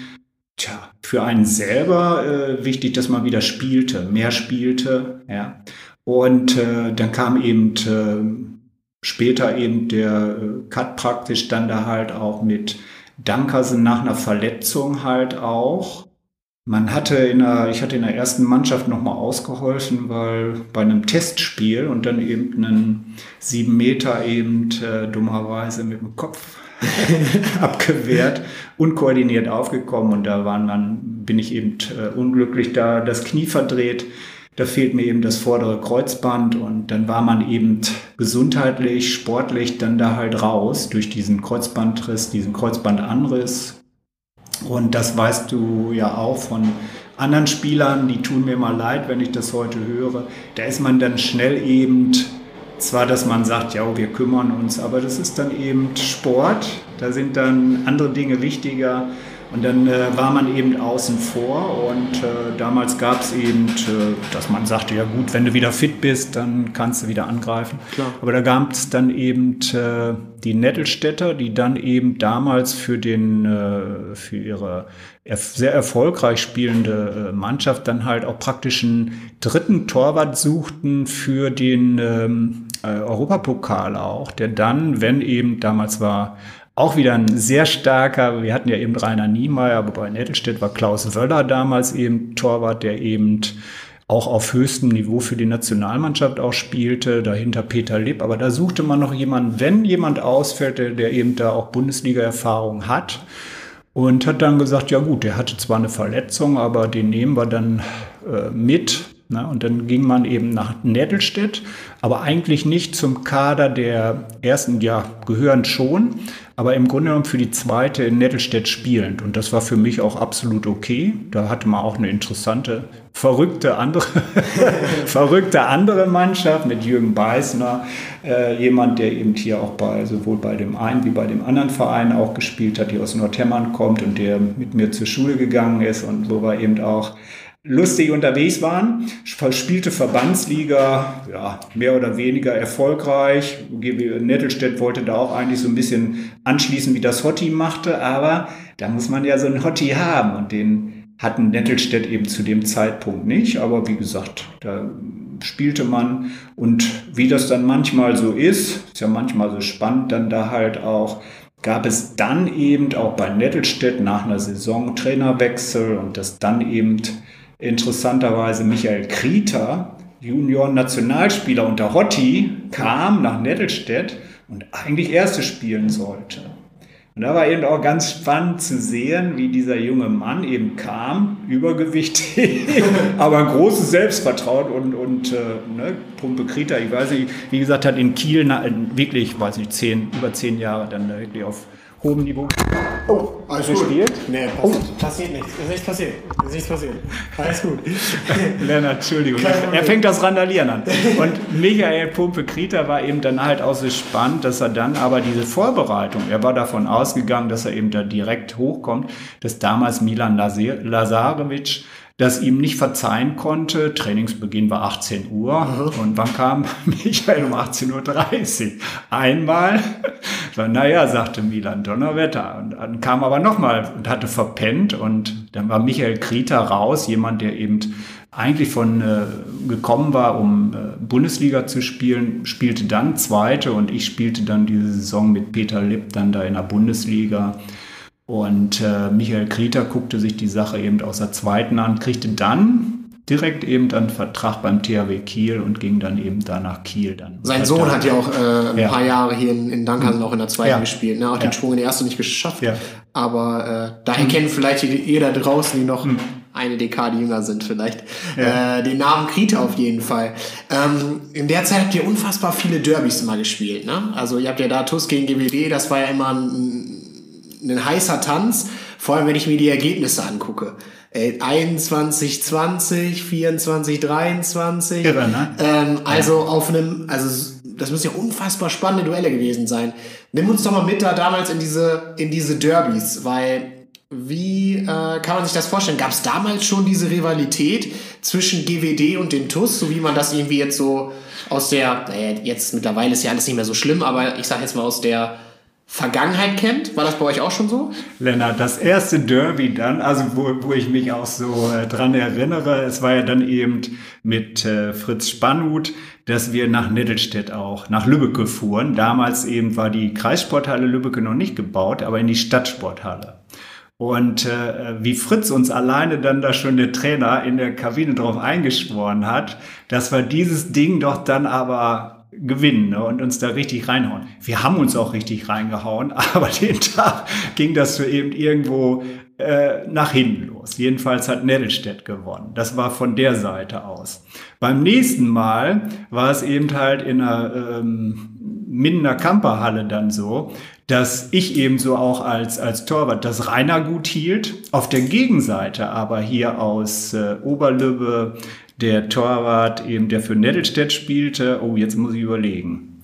tja, für einen selber äh, wichtig, dass man wieder spielte, mehr spielte. Ja. Und äh, dann kam eben äh, später eben der äh, Cut praktisch dann da halt auch mit Dankersen nach einer Verletzung halt auch. Man hatte in der, ich hatte in der ersten Mannschaft nochmal ausgeholfen, weil bei einem Testspiel und dann eben einen sieben Meter eben äh, dummerweise mit dem Kopf abgewehrt, unkoordiniert aufgekommen. Und da waren dann, bin ich eben äh, unglücklich da das Knie verdreht. Da fehlt mir eben das vordere Kreuzband. Und dann war man eben gesundheitlich, sportlich dann da halt raus durch diesen Kreuzbandriss, diesen Kreuzbandanriss. Und das weißt du ja auch von anderen Spielern, die tun mir mal leid, wenn ich das heute höre. Da ist man dann schnell eben, zwar, dass man sagt, ja, wir kümmern uns, aber das ist dann eben Sport, da sind dann andere Dinge wichtiger. Und dann äh, war man eben außen vor und äh, damals gab es eben, äh, dass man sagte, ja gut, wenn du wieder fit bist, dann kannst du wieder angreifen. Klar. Aber da gab es dann eben äh, die Nettelstädter, die dann eben damals für, den, äh, für ihre sehr erfolgreich spielende äh, Mannschaft dann halt auch praktisch einen dritten Torwart suchten für den ähm, Europapokal auch, der dann, wenn eben damals war auch wieder ein sehr starker, wir hatten ja eben Rainer Niemeyer, aber bei Nettelstedt war Klaus Wöller damals eben Torwart, der eben auch auf höchstem Niveau für die Nationalmannschaft auch spielte, dahinter Peter Lipp. Aber da suchte man noch jemanden, wenn jemand ausfällt, der, der eben da auch Bundesliga-Erfahrung hat. Und hat dann gesagt, ja gut, der hatte zwar eine Verletzung, aber den nehmen wir dann äh, mit. Na, und dann ging man eben nach Nettelstedt, aber eigentlich nicht zum Kader der ersten, ja, gehören schon, aber im Grunde genommen für die zweite in Nettelstedt spielend. Und das war für mich auch absolut okay. Da hatte man auch eine interessante, verrückte andere, verrückte andere Mannschaft mit Jürgen Beißner, äh, jemand, der eben hier auch bei sowohl bei dem einen wie bei dem anderen Verein auch gespielt hat, die aus Nordhemmern kommt und der mit mir zur Schule gegangen ist und wo wir eben auch lustig unterwegs waren, spielte Verbandsliga, ja, mehr oder weniger erfolgreich. Nettelstedt wollte da auch eigentlich so ein bisschen anschließen, wie das Hotti machte, aber da muss man ja so einen Hotti haben und den hatten Nettelstedt eben zu dem Zeitpunkt nicht, aber wie gesagt, da spielte man und wie das dann manchmal so ist, ist ja manchmal so spannend, dann da halt auch gab es dann eben auch bei Nettelstedt nach einer Saison Trainerwechsel und das dann eben interessanterweise Michael Krieter, Junior-Nationalspieler unter Hotti, kam nach Nettelstedt und eigentlich Erste spielen sollte. Und da war eben auch ganz spannend zu sehen, wie dieser junge Mann eben kam, übergewichtig, aber ein großes Selbstvertrauen und, und äh, ne, Pumpe Krita, ich weiß nicht, wie gesagt, hat in Kiel na, wirklich, weiß nicht, zehn, über zehn Jahre dann wirklich auf hohem Niveau. Oh, alles gespielt? Nee, passiert, oh. passiert nichts. Ist nichts passiert. Ist nichts passiert. Alles gut. Lennart, Entschuldigung. Er fängt das Randalieren an. Und Michael Pumpe-Krieter war eben dann halt auch so spannend, dass er dann aber diese Vorbereitung, er war davon ausgegangen, dass er eben da direkt hochkommt, dass damals Milan Lazarevic das ihm nicht verzeihen konnte. Trainingsbeginn war 18 Uhr und wann kam Michael um 18.30 Uhr? Einmal, naja, sagte Milan, Donnerwetter. Und dann kam aber nochmal und hatte verpennt und dann war Michael Krieter raus, jemand, der eben eigentlich von äh, gekommen war, um äh, Bundesliga zu spielen, spielte dann zweite und ich spielte dann diese Saison mit Peter Lipp dann da in der Bundesliga. Und äh, Michael Krieter guckte sich die Sache eben aus der zweiten an, kriegte dann direkt eben einen Vertrag beim THW Kiel und ging dann eben da nach Kiel dann. Sein Sohn hat ja auch äh, ein ja. paar Jahre hier in, in Dankhausen auch in der zweiten ja. gespielt, ne? auch ja. den Schwung in der ersten nicht geschafft. Aber äh, da erkennen vielleicht ihr da draußen, die noch mhm. eine Dekade jünger sind, vielleicht äh, den Namen Krieter auf jeden Fall. Ähm, in der Zeit habt ihr unfassbar viele Derbys immer gespielt. Ne? Also ihr habt ja da TUS gegen GWD, das war ja immer ein ein heißer Tanz, vor allem wenn ich mir die Ergebnisse angucke. Äh, 21, 20, 24, 23. Irre, ne? Ähm, also ja. auf einem, also das müssen ja unfassbar spannende Duelle gewesen sein. Nimm uns doch mal mit da damals in diese, in diese Derbys, weil wie äh, kann man sich das vorstellen? Gab es damals schon diese Rivalität zwischen GWD und den TUS, so wie man das irgendwie jetzt so aus der, naja, jetzt mittlerweile ist ja alles nicht mehr so schlimm, aber ich sag jetzt mal aus der Vergangenheit kennt? War das bei euch auch schon so? Lennart, das erste Derby dann, also wo, wo ich mich auch so äh, dran erinnere, es war ja dann eben mit äh, Fritz Spannhut, dass wir nach Nettelstedt auch, nach Lübbecke fuhren. Damals eben war die Kreissporthalle Lübbecke noch nicht gebaut, aber in die Stadtsporthalle. Und äh, wie Fritz uns alleine dann da schon der Trainer in der Kabine drauf eingeschworen hat, dass wir dieses Ding doch dann aber gewinnen ne, und uns da richtig reinhauen. Wir haben uns auch richtig reingehauen, aber den Tag ging das so eben irgendwo äh, nach hinten los. Jedenfalls hat Nettelstedt gewonnen. Das war von der Seite aus. Beim nächsten Mal war es eben halt in einer ähm, Mindener Kamperhalle dann so, dass ich eben so auch als, als Torwart das Rainer gut hielt. Auf der Gegenseite aber hier aus äh, Oberlübbe der Torwart eben, der für Nettelstedt spielte. Oh, jetzt muss ich überlegen.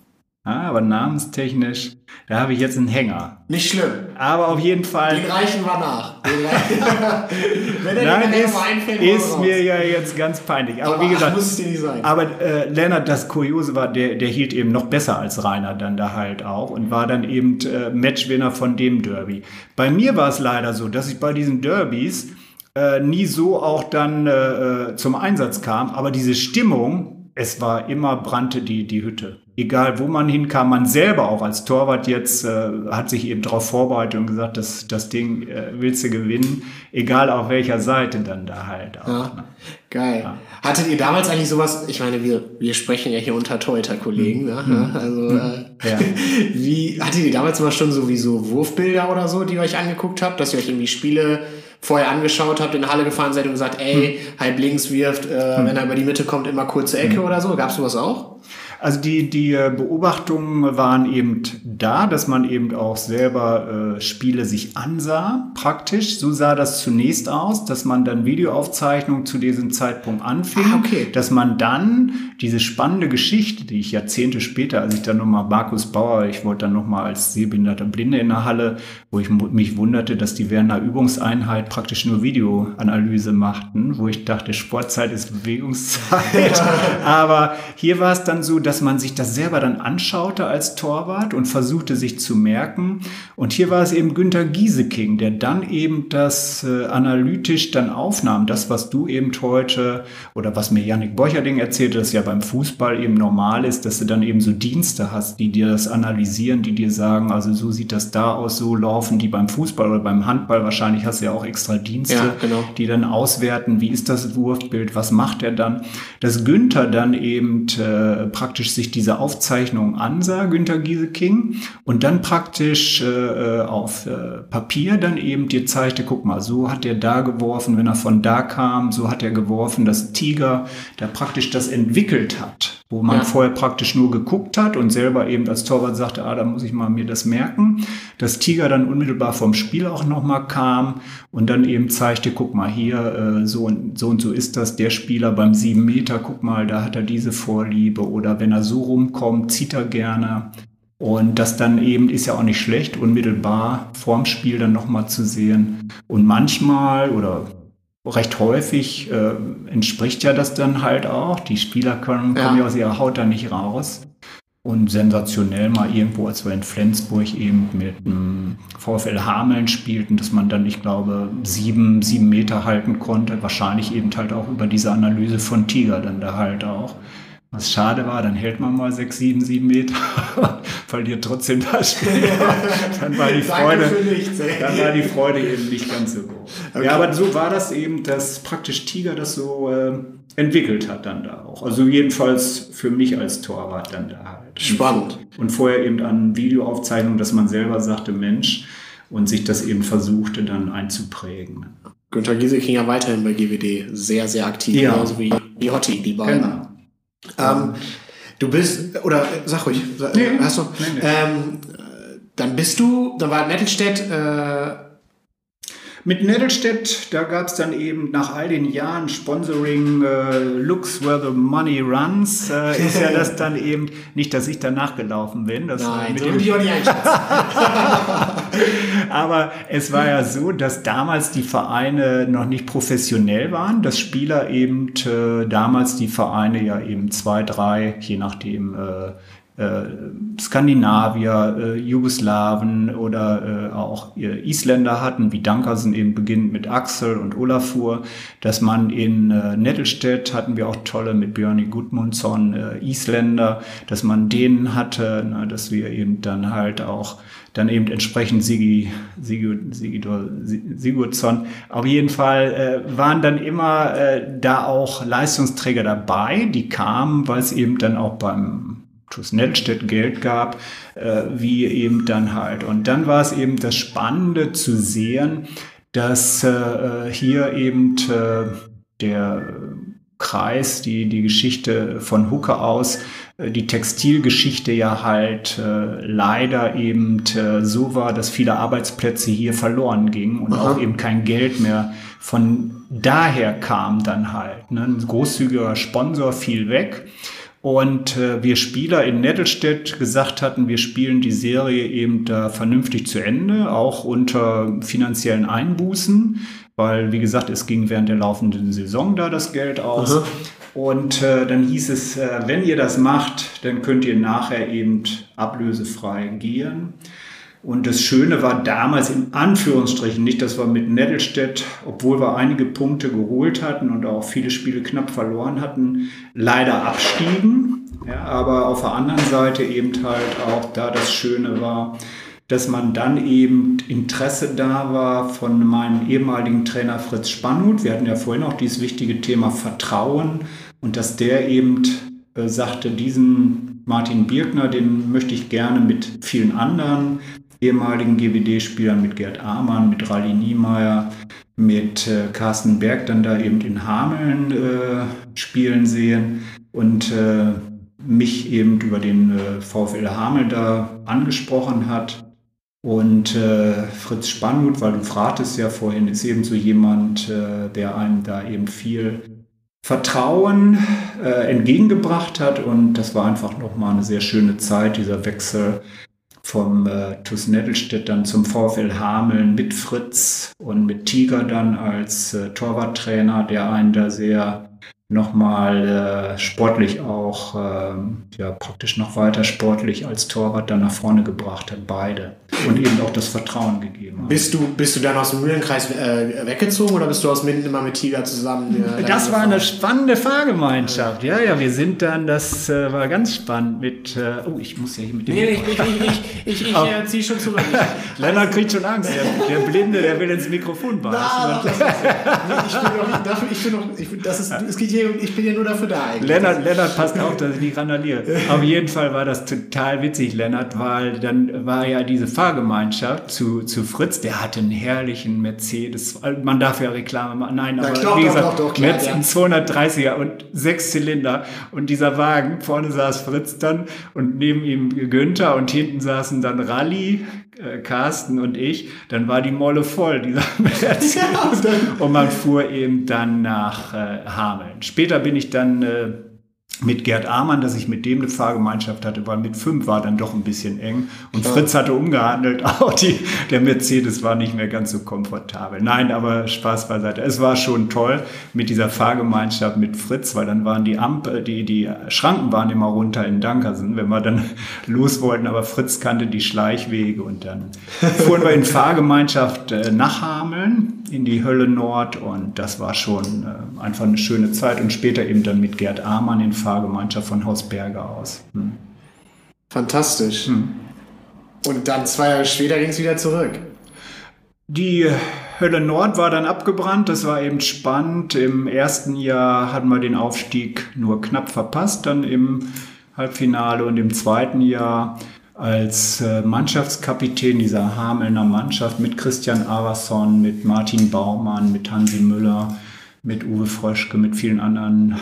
Ah, aber namenstechnisch, da habe ich jetzt einen Hänger. Nicht schlimm. Aber auf jeden Fall. Den reichen wir nach. Wenn er Nein, ist, einfällt, ist mir ja jetzt ganz peinlich. Aber, aber wie gesagt, muss es dir nicht sein. Aber äh, Lennart, das Kuriose war, der, der hielt eben noch besser als Rainer dann da halt auch und war dann eben äh, Matchwinner von dem Derby. Bei mir war es leider so, dass ich bei diesen Derbys äh, nie so auch dann äh, äh zum Einsatz kam, aber diese Stimmung, es war immer brannte die, die Hütte. Egal wo man hinkam, man selber auch als Torwart jetzt äh, hat sich eben darauf vorbereitet und gesagt, das, das Ding äh, willst du gewinnen, egal auf welcher Seite dann da halt auch. Ja. Ne? Geil. Ja. Hattet ihr damals eigentlich sowas, ich meine, wir, wir sprechen ja hier unter Torhüter-Kollegen, ne? Mhm. also mhm. äh, ja. wie, hattet ihr damals mal schon sowieso Wurfbilder oder so, die ihr euch angeguckt habt, dass ihr euch irgendwie Spiele vorher angeschaut habt, in Halle gefahren seid und gesagt, ey, hm. halb links wirft, äh, hm. wenn er über die Mitte kommt, immer kurze Ecke hm. oder so? Gab's sowas auch? Also die, die äh, Beobachtungen waren eben da, dass man eben auch selber äh, Spiele sich ansah, praktisch. So sah das zunächst aus, dass man dann Videoaufzeichnungen zu diesem Zeitpunkt anfing, ah, okay. dass man dann diese spannende Geschichte, die ich Jahrzehnte später, als ich dann nochmal Markus Bauer, ich wollte dann nochmal als sehbehinderter Blinde in der Halle, wo ich mich wunderte, dass die während einer Übungseinheit praktisch nur Videoanalyse machten, wo ich dachte, Sportzeit ist Bewegungszeit. Aber hier war es dann so, dass dass man sich das selber dann anschaute als Torwart und versuchte sich zu merken. Und hier war es eben Günther Gieseking, der dann eben das äh, analytisch dann aufnahm. Das, was du eben heute oder was mir Yannick Borcherding erzählte, dass ja beim Fußball eben normal ist, dass du dann eben so Dienste hast, die dir das analysieren, die dir sagen, also so sieht das da aus, so laufen die beim Fußball oder beim Handball. Wahrscheinlich hast du ja auch extra Dienste, ja, genau. die dann auswerten, wie ist das Wurfbild, was macht er dann. Dass Günther dann eben äh, praktisch praktisch sich diese Aufzeichnung ansah, Günter Gieseking, und dann praktisch äh, auf äh, Papier dann eben dir zeigte, guck mal, so hat er da geworfen, wenn er von da kam, so hat er geworfen, dass Tiger, der praktisch das entwickelt hat wo man ja. vorher praktisch nur geguckt hat und selber eben als Torwart sagte, ah, da muss ich mal mir das merken. Dass Tiger dann unmittelbar vom Spiel auch nochmal kam und dann eben zeigte, guck mal hier, äh, so, und, so und so ist das, der Spieler beim sieben Meter, guck mal, da hat er diese Vorliebe oder wenn er so rumkommt, zieht er gerne. Und das dann eben ist ja auch nicht schlecht, unmittelbar vorm Spiel dann nochmal zu sehen. Und manchmal oder recht häufig äh, entspricht ja das dann halt auch. Die Spieler können, kommen ja aus ihrer Haut da nicht raus. Und sensationell mal irgendwo, als wir in Flensburg eben mit dem VfL Hameln spielten, dass man dann, ich glaube, sieben, sieben Meter halten konnte. Wahrscheinlich eben halt auch über diese Analyse von Tiger dann da halt auch. Was schade war, dann hält man mal sechs, sieben, sieben Meter, verliert trotzdem das Spiel. dann war die Freude, nichts, dann war die Freude eben nicht ganz so groß. Okay. Ja, aber so war das eben, dass praktisch Tiger das so äh, entwickelt hat dann da auch. Also jedenfalls für mich als Torwart dann da halt. Spannend. Und vorher eben an Videoaufzeichnungen, dass man selber sagte, Mensch, und sich das eben versuchte dann einzuprägen. Günther Gieseking ja weiterhin bei GWD sehr, sehr aktiv, ja. genauso wie, wie Hotti, die beiden. Genau. Ähm, du bist, oder sag ruhig, nee, hast du, nee, nee. Ähm, dann bist du, dann war Nettelstedt äh, mit Nettelstedt, da gab es dann eben nach all den Jahren Sponsoring äh, Looks Where the Money Runs, äh, ist ja das dann eben, nicht, dass ich da nachgelaufen bin. Das Nein, mit so einschätzen. Aber es war ja so, dass damals die Vereine noch nicht professionell waren, dass Spieler eben äh, damals die Vereine ja eben zwei, drei, je nachdem, äh, Skandinavier, äh, Jugoslawen oder äh, auch äh, Isländer hatten, wie Dankersen eben beginnt mit Axel und Olafur, dass man in äh, Nettelstedt hatten wir auch tolle mit Björni Gudmundsson, äh, Isländer, dass man denen hatte, na, dass wir eben dann halt auch dann eben entsprechend Sigi, Sigi, Sigidor, Sigurdsson. Auf jeden Fall äh, waren dann immer äh, da auch Leistungsträger dabei, die kamen, weil es eben dann auch beim TuS Nellstedt Geld gab, äh, wie eben dann halt. Und dann war es eben das Spannende zu sehen, dass äh, hier eben äh, der Kreis, die, die Geschichte von Hucke aus, äh, die Textilgeschichte ja halt äh, leider eben äh, so war, dass viele Arbeitsplätze hier verloren gingen und Aha. auch eben kein Geld mehr von daher kam dann halt. Ne? Ein großzügiger Sponsor fiel weg. Und äh, wir Spieler in Nettelstedt gesagt hatten, wir spielen die Serie eben da vernünftig zu Ende, auch unter finanziellen Einbußen weil, wie gesagt, es ging während der laufenden Saison da das Geld aus. Aha. Und äh, dann hieß es, äh, wenn ihr das macht, dann könnt ihr nachher eben ablösefrei gehen. Und das Schöne war damals in Anführungsstrichen nicht, dass wir mit Nettelstedt, obwohl wir einige Punkte geholt hatten und auch viele Spiele knapp verloren hatten, leider abstiegen. Ja, aber auf der anderen Seite eben halt auch da das Schöne war, dass man dann eben Interesse da war von meinem ehemaligen Trainer Fritz Spannhut. Wir hatten ja vorhin auch dieses wichtige Thema Vertrauen und dass der eben äh, sagte, diesen Martin Birkner, den möchte ich gerne mit vielen anderen ehemaligen GWD-Spielern, mit Gerd Amann, mit Rally Niemeyer, mit äh, Carsten Berg dann da eben in Hameln äh, spielen sehen und äh, mich eben über den äh, VfL Hamel da angesprochen hat und äh, Fritz Spannhut, weil du fragtest ja vorhin, ist eben so jemand, äh, der einem da eben viel Vertrauen äh, entgegengebracht hat. Und das war einfach nochmal eine sehr schöne Zeit, dieser Wechsel vom äh, TuS Nettelstedt dann zum VfL Hameln mit Fritz und mit Tiger dann als äh, Torwarttrainer, der einen da sehr nochmal äh, sportlich auch, äh, ja, praktisch noch weiter sportlich als Torwart dann nach vorne gebracht hat, beide. Und eben auch das Vertrauen gegeben hat. Bist du, bist du dann aus dem Mühlenkreis äh, weggezogen oder bist du aus Minden immer mit Tiger zusammen? Äh, das war eine spannende Fahrgemeinschaft. Ja, ja, wir sind dann, das äh, war ganz spannend mit, äh, oh, ich muss ja hier mit dem... Nee, ich, ich, ich, ich, ich, ich ziehe schon zurück. Lennart kriegt schon Angst. Der, der, Blinde, der will ins Mikrofon beißen. Ich bin noch, dafür, ich bin noch, ich, das ist, es geht hier hier, ich bin ja nur dafür da eigentlich. Lennart, Lennart passt auf, dass ich nicht randaliere. Auf jeden Fall war das total witzig, Lennart, weil dann war ja diese Fahrgemeinschaft zu, zu Fritz, der hatte einen herrlichen Mercedes. Man darf ja Reklame machen. Nein, aber ja, wie gesagt, doch, doch, klar, Mercedes ja. 230er und sechs Zylinder. Und dieser Wagen, vorne saß Fritz dann und neben ihm Günther und hinten saßen dann Rallye, äh, Carsten und ich, dann war die Molle voll, dieser Mercedes. Ja, und man fuhr eben dann nach äh, Hameln. Später bin ich dann äh, mit Gerd Amann, dass ich mit dem eine Fahrgemeinschaft hatte, weil mit fünf war dann doch ein bisschen eng. Und ja. Fritz hatte umgehandelt, auch die, der Mercedes war nicht mehr ganz so komfortabel. Nein, aber Spaß beiseite. Es war schon toll mit dieser Fahrgemeinschaft mit Fritz, weil dann waren die Ampel, die, die Schranken waren immer runter in Dankersen, wenn wir dann los wollten. Aber Fritz kannte die Schleichwege und dann fuhren wir in Fahrgemeinschaft äh, nach Hameln in die Hölle Nord und das war schon äh, einfach eine schöne Zeit und später eben dann mit Gerd Amann in Fahrgemeinschaft von Haus Berger aus. Hm. Fantastisch. Hm. Und dann zwei Jahre später ging es wieder zurück. Die Hölle Nord war dann abgebrannt, das war eben spannend. Im ersten Jahr hatten wir den Aufstieg nur knapp verpasst, dann im Halbfinale und im zweiten Jahr als äh, Mannschaftskapitän dieser Hamelner Mannschaft mit Christian Averson, mit Martin Baumann, mit Hansi Müller, mit Uwe Fröschke, mit vielen anderen,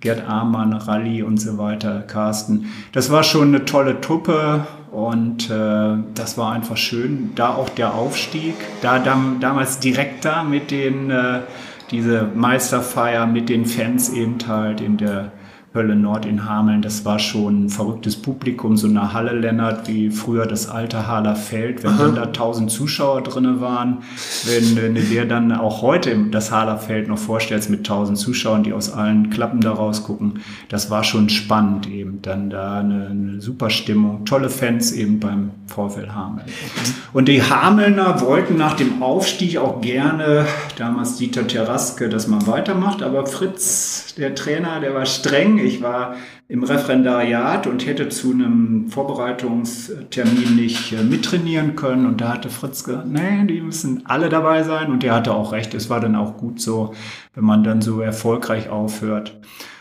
Gerd Amann, Rally und so weiter, Carsten. Das war schon eine tolle Truppe und äh, das war einfach schön. Da auch der Aufstieg, da dam damals direkt da mit den, äh, diese Meisterfeier mit den Fans eben halt in der Hölle Nord in Hameln, das war schon ein verrücktes Publikum, so eine Halle, Lennart, wie früher das alte Haler Feld, wenn dann da tausend Zuschauer drinne waren, wenn, wenn du dir dann auch heute das Haler Feld noch vorstellst mit tausend Zuschauern, die aus allen Klappen da rausgucken, das war schon spannend eben, dann da eine, eine super Stimmung, tolle Fans eben beim VfL Hameln. Und die Hamelner wollten nach dem Aufstieg auch gerne, damals Dieter Terraske, dass man weitermacht, aber Fritz, der Trainer, der war streng, ich war im Referendariat und hätte zu einem Vorbereitungstermin nicht äh, mittrainieren können. Und da hatte Fritz gesagt, nee, die müssen alle dabei sein. Und er hatte auch recht. Es war dann auch gut so, wenn man dann so erfolgreich aufhört.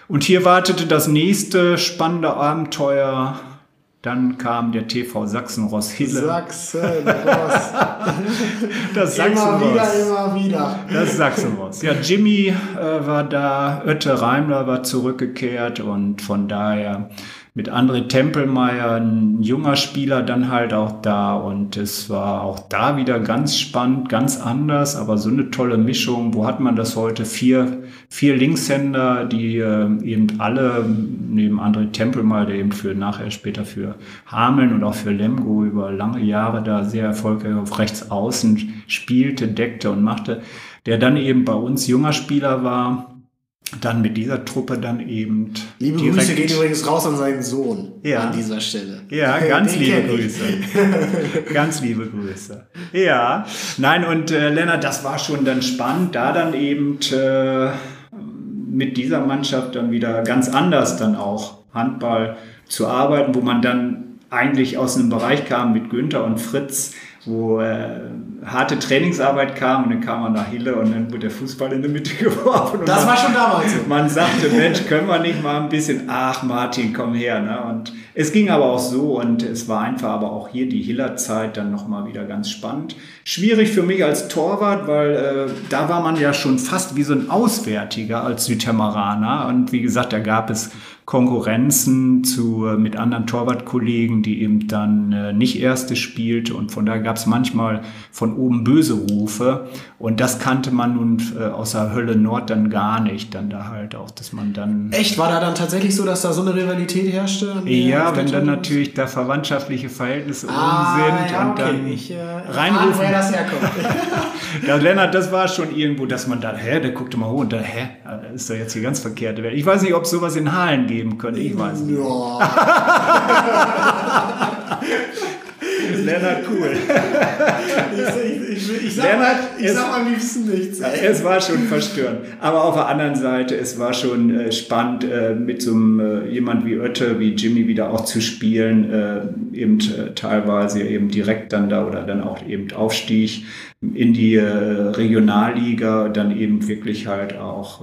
Und hier wartete das nächste spannende Abenteuer Dann kam der TV Sachsen-Ross Hille. Sachsen-Ross. das Sachsen-Ross. Immer wieder, immer wieder. Das Sachsen-Ross. Ja, Jimmy äh, war da, Ötte Reimler war zurückgekehrt und von daher mit André Tempelmeier, ein junger Spieler, dann halt auch da. Und es war auch da wieder ganz spannend, ganz anders, aber so eine tolle Mischung. Wo hat man das heute? Vier, vier Linkshänder, die äh, eben alle, neben André Tempelmeier, der eben für nachher später für Hameln und auch für Lemgo über lange Jahre da sehr erfolgreich auf rechts außen spielte, deckte und machte, der dann eben bei uns junger Spieler war dann mit dieser Truppe dann eben. Liebe Grüße gehen übrigens raus an seinen Sohn ja, an dieser Stelle. Ja, ganz liebe Grüße. ganz liebe Grüße. Ja, nein, und äh, Lennart, das war schon dann spannend, da dann eben äh, mit dieser Mannschaft dann wieder ganz anders dann auch Handball zu arbeiten, wo man dann eigentlich aus einem Bereich kam mit Günther und Fritz, wo äh, harte Trainingsarbeit kam und dann kam man nach Hille und dann wurde der Fußball in der Mitte geworfen. das man, war schon damals. Man sagte, Mensch, können wir nicht mal ein bisschen, ach Martin, komm her. Ne? Und es ging aber auch so und es war einfach aber auch hier die Hiller-Zeit dann nochmal wieder ganz spannend. Schwierig für mich als Torwart, weil äh, da war man ja schon fast wie so ein Auswärtiger als Südtermeraner und wie gesagt, da gab es Konkurrenzen zu, äh, mit anderen Torwartkollegen, die eben dann äh, nicht Erste spielte und von daher gab es manchmal von oben böse Rufe und das kannte man nun äh, außer Hölle Nord dann gar nicht, dann da halt auch, dass man dann... Echt? War da dann tatsächlich so, dass da so eine Rivalität herrschte? Ja, wenn dann natürlich da verwandtschaftliche Verhältnisse ah, sind ja, und okay. dann ich, äh, reinrufen... woher das herkommt. ja, Lennart, das war schon irgendwo, dass man da, hä, der guckte mal hoch und da, hä, das ist doch jetzt hier ganz verkehrt. Ich weiß nicht, ob sowas in Hallen gibt geben können. Ich weiß nicht. Ja. Lennart cool. ich, ich, ich, ich, sag, Lennart, ich es, sag am liebsten nichts. Es war schon verstörend. Aber auf der anderen Seite, es war schon äh, spannend, äh, mit so einem äh, jemand wie Oette, wie Jimmy wieder auch zu spielen, äh, eben äh, teilweise eben direkt dann da oder dann auch eben Aufstieg in die äh, Regionalliga, dann eben wirklich halt auch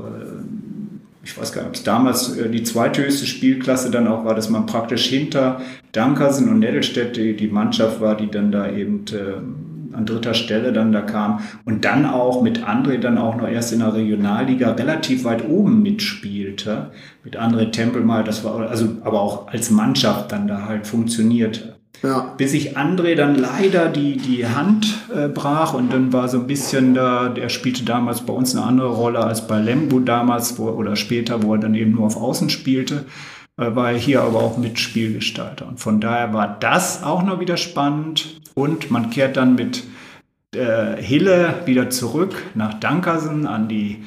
ich weiß gar nicht, ob es damals äh, die zweithöchste Spielklasse dann auch war, dass man praktisch hinter Dankersen und Nettelstedt die, die Mannschaft war, die dann da eben äh, an dritter Stelle dann da kam und dann auch mit André dann auch noch erst in der Regionalliga relativ weit oben mitspielte. Mit André Tempel mal, das war also aber auch als Mannschaft dann da halt funktionierte. Ja. Bis ich André dann leider die, die Hand äh, brach und dann war so ein bisschen da, der spielte damals bei uns eine andere Rolle als bei Lembo damals wo, oder später, wo er dann eben nur auf Außen spielte, äh, war er hier aber auch Mitspielgestalter. Und von daher war das auch noch wieder spannend und man kehrt dann mit äh, Hille wieder zurück nach Dankersen an die